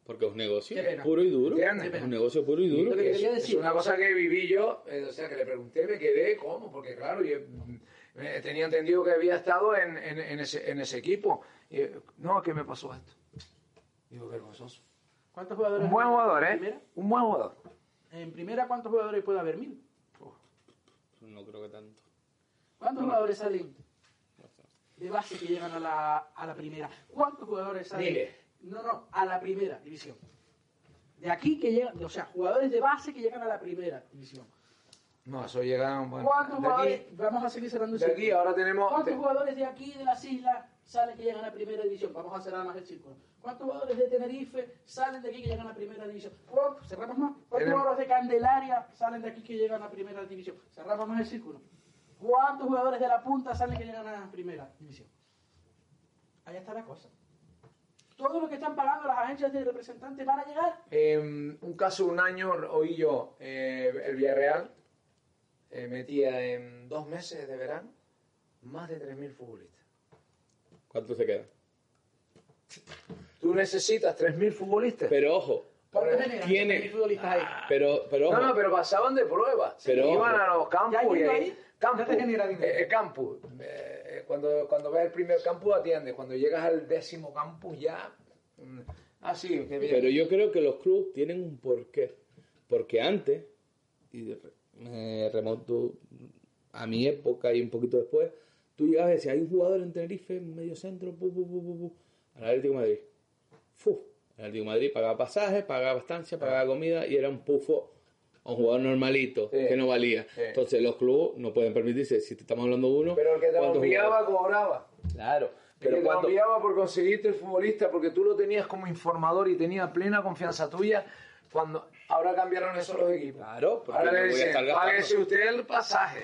Porque es un negocio puro y duro. Es un negocio puro y duro. Que Es, quería es decir- una cosa que viví yo, eh, o sea, que le pregunté, me quedé, ¿cómo? Porque claro, yo mm, eh, tenía entendido que había estado en, en- en ese, en ese equipo. Y, eh, no, ¿qué me pasó esto? Digo, vergonzoso. ¿Cuántos jugadores? Un buen jugador, ¿eh? primera? Un buen jugador. En primera, ¿cuántos jugadores puede haber? Mil. No creo que tanto. ¿Cuántos jugadores salen de base que llegan a la, a la primera? ¿Cuántos jugadores salen? Dile. No, no, a la primera división. De aquí que llegan, o sea, jugadores de base que llegan a la primera división. No, eso llegaron. Bueno, ¿Cuántos de jugadores? aquí, Vamos a seguir cerrando el de aquí ahora tenemos. ¿Cuántos jugadores de aquí, de las islas, salen que llegan a primera división? Vamos a cerrar más el círculo. ¿Cuántos jugadores de Tenerife salen de aquí que llegan a primera división? ¿Cuántos? Cerramos más. ¿Cuántos jugadores de Candelaria salen de aquí que llegan a primera división? Cerramos más el círculo. ¿Cuántos jugadores de la punta salen que llegan a primera división? Ahí está la cosa. Todo lo que están pagando las agencias de representantes van a llegar. En un caso, un año, oí yo, eh, el Villarreal eh, metía en dos meses de verano más de 3.000 futbolistas. ¿Cuánto se queda? Tú necesitas 3.000 futbolistas. Pero ojo, ¿Cuántos generan? tiene- Mil futbolistas ahí. pero, pero ojo. no, no, pero pasaban de prueba. Pero Iban a los Ya campus y ahí. ahí, Campus, ya te genera dinero. eh, eh, campus. Eh, eh, cuando, cuando ves el primer campus atiendes. Cuando llegas al décimo campus ya. mm, Ah, sí, qué bien. Pero yo creo que los clubes tienen un porqué. Porque antes, y me remonto a mi época y un poquito después, tú llegabas y decías, hay un jugador en Tenerife, en medio centro, pu, pu, al Atlético de Madrid. Fu. El Atlético de Madrid pagaba pasajes, pagaba estancia, pagaba comida y era un pufo a un jugador normalito Sí. que no valía. Sí. Entonces los clubes no pueden permitirse, si te estamos hablando de uno, Pero el que te lo ¿cuántos enviaba jugadores? cobraba. Claro. Pero Pero que te cuando, enviaba por conseguirte el futbolista porque tú lo tenías como informador y tenía plena confianza tuya. Cuando ahora cambiaron eso los equipos. Claro, porque ahora no le voy a dicen, estar gastando". páguese usted el pasaje.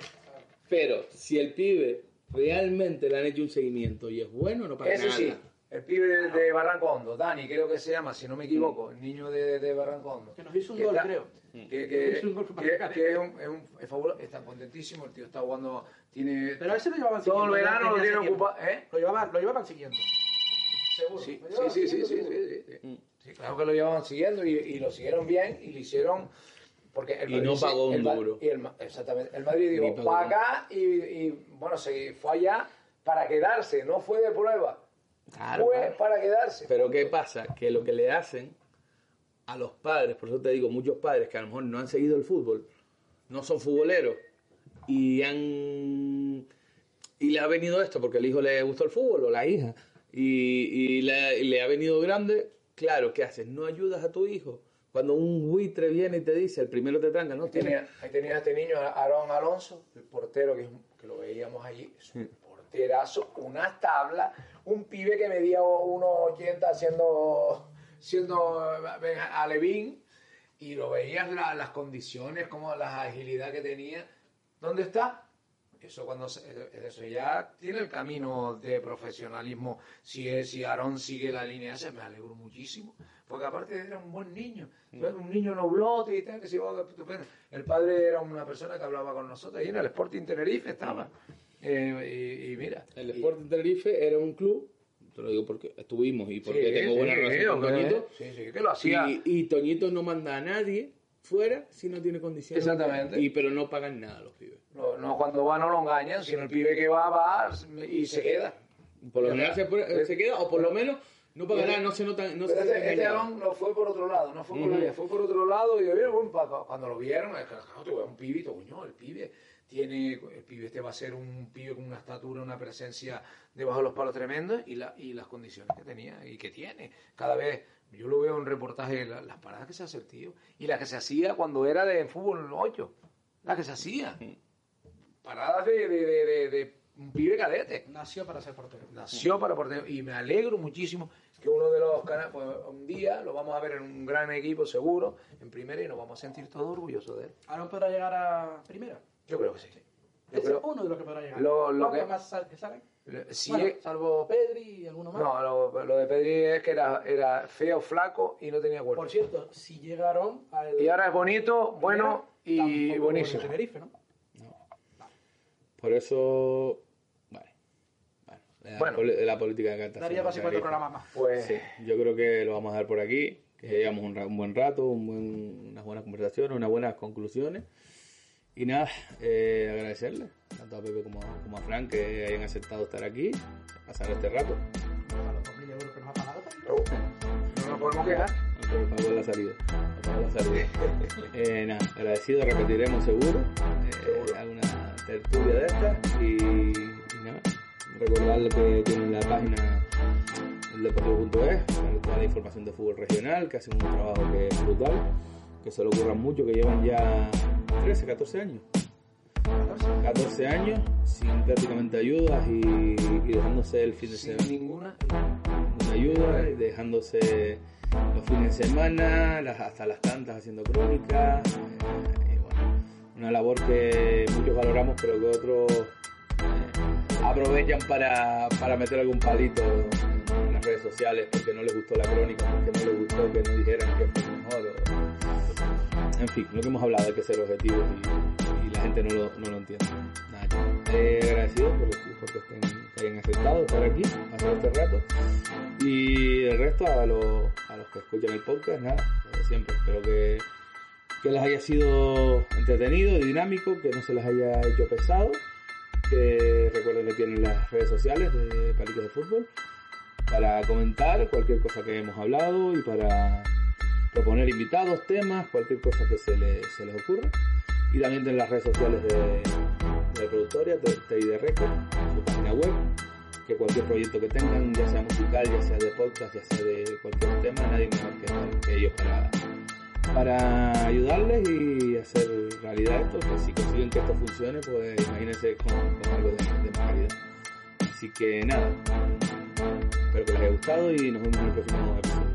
Pero si el pibe realmente le han hecho un seguimiento y es bueno, no paga Eso nada. sí, el pibe de, de Barrancondo, Dani creo que se llama, si no me equivoco, el niño de, de Barrancondo. Que nos hizo un Que gol, está- creo. Que, que- Hizo un gol para que- es, un, es, un, es fabuloso, está contentísimo, el tío está jugando, tiene... Pero a ese lo llevaban todo el verano lo tiene ocupado, ¿eh? Lo llevaban, lo llevaban siguiendo. Seguro. Sí, sí, sí, sí, sí, sí, sí, sí. Sí, claro que lo llevaban siguiendo y, y lo siguieron bien y lo hicieron porque el Y Madrid no pagó un el duro. y el Ma- exactamente, el Madrid dijo, acá y, y, bueno, se fue allá para quedarse, no fue de prueba, Claro, fue claro. para quedarse. Pero ¿qué pasa? Que lo que le hacen a los padres, por eso te digo, muchos padres que a lo mejor no han seguido el fútbol, no son futboleros y han y le ha venido esto porque el hijo le gustó el fútbol o la hija y, y le, y le ha venido grande, claro, ¿qué haces? No ayudas a tu hijo. Cuando un buitre viene y te dice, el primero te tranca, no Ahí tenía, ahí tenía este niño, Aaron Alonso, el portero que, que lo veíamos allí, es un porterazo, unas tablas, un pibe que medía 1,80 siendo, siendo alevín, y lo veías la- las condiciones, como la agilidad que tenía. ¿Dónde está? Eso cuando se- eso ya tiene el camino de profesionalismo. Si es, si Aarón sigue la línea esa, me alegro muchísimo. Porque aparte era un buen niño. Un niño noblote y tal, que se iba estupendo. El padre era una persona que hablaba con nosotros y en el Sporting Tenerife estaba. Eh, y, y mira. El y- Sporting Tenerife era un club, te lo digo porque estuvimos y porque Sí, tengo sí, buena sí, relación con Toñito. Sí, sí, que lo hacía. Y, y Toñito no manda a nadie fuera si no tiene condiciones. Exactamente. Y, pero no pagan nada los pibes. No, no, cuando va no lo engañan, sino el pibe que va, va y se queda. Por lo general se, se queda, o por lo menos no paga nada, no se nota. No Pero este, este. Aarón no fue por otro lado, no fue por la Ujú. vía, fue por otro lado y yo, cuando lo vieron, un pibito, coño, el pibe tiene, el pibe este va a ser un pibe con una estatura, una presencia debajo de los palos tremendos y, la, y las condiciones que tenía y que tiene. Cada vez, yo lo veo en reportaje, la- las paradas que se hace el tío y las que se hacía cuando era de fútbol 8, las que se hacía. Paradas de, de, de, de- de un pibe cadete Nació para ser portero. nació para portero y me alegro muchísimo que uno de los canales, pues un día lo vamos a ver en un gran equipo seguro, en primera y nos vamos a sentir todos orgullosos de él. ¿Aaron podrá llegar a primera? Yo creo que sí. Yo creo, es uno de los que podrá llegar. Lo- lo ¿Cuántos que- más sal- que salen? si Bueno, es- salvo Pedri y alguno más. no, lo, lo de Pedri es que era, era feo, flaco y no tenía cuerpo. Por cierto, si llega Aarón al... Y ahora es bonito, bueno y buenísimo. en Tenerife, ¿no? Por eso. La, Bueno. la política de Cartagena. Daría para 50 programas más. Pues Sí, yo creo que lo vamos a dar por aquí. Que llevamos un, un buen rato, un buen- unas buenas conversaciones, unas buenas conclusiones. Y nada, eh, agradecerle tanto a Pepe como, como a Frank que hayan aceptado estar aquí, pasar este rato. A los 2.000 euros que nos ha pagado. no nos podemos quejar. Pagó la salida. Me pagó la salida. Eh, nada, agradecido, repetiremos seguro. Eh, alguna tertulia de estas. Y, recordar que tienen la página eldeportivo.es, para toda la información de fútbol regional, que hacen un trabajo que es brutal, que se lo ocurran mucho, que llevan ya 13, 14 años. 14 años sin prácticamente ayudas y, y dejándose el fin de semana. Sin ninguna. Ninguna ayuda, y dejándose los fines de semana, las- hasta las tantas haciendo crónicas. eh, y bueno, una labor que muchos valoramos, pero que otros aprovechan para, para meter algún palito en las redes sociales porque no les gustó la crónica, porque no les gustó que no dijeran que fue mejor. o- en fin, lo que hemos hablado, hay que ser objetivos y, y la gente no lo, no lo entiende. Nada, eh, agradecido por, porque estén, que hayan aceptado estar aquí, hacer este rato. Y el resto a, los a los que escuchan el podcast, nada, lo de siempre. Espero que, que les haya sido entretenido, dinámico, que no se les haya hecho pesado. Que recuerden que tienen las redes sociales de Palitos de Fútbol para comentar cualquier cosa que hemos hablado y para proponer invitados, temas, cualquier cosa que se les, se les ocurra. Y también tienen las redes sociales de, de la productora, de TID Record, su página web, que cualquier proyecto que tengan, ya sea musical, ya sea de podcast, ya sea de cualquier tema, nadie mejor que, que ellos para, para ayudarles y hacer realidad esto, que si consiguen que esto funcione, pues imagínense con, algo de, de más calidad. Así que nada, espero que les haya gustado y nos vemos en el próximo episodio.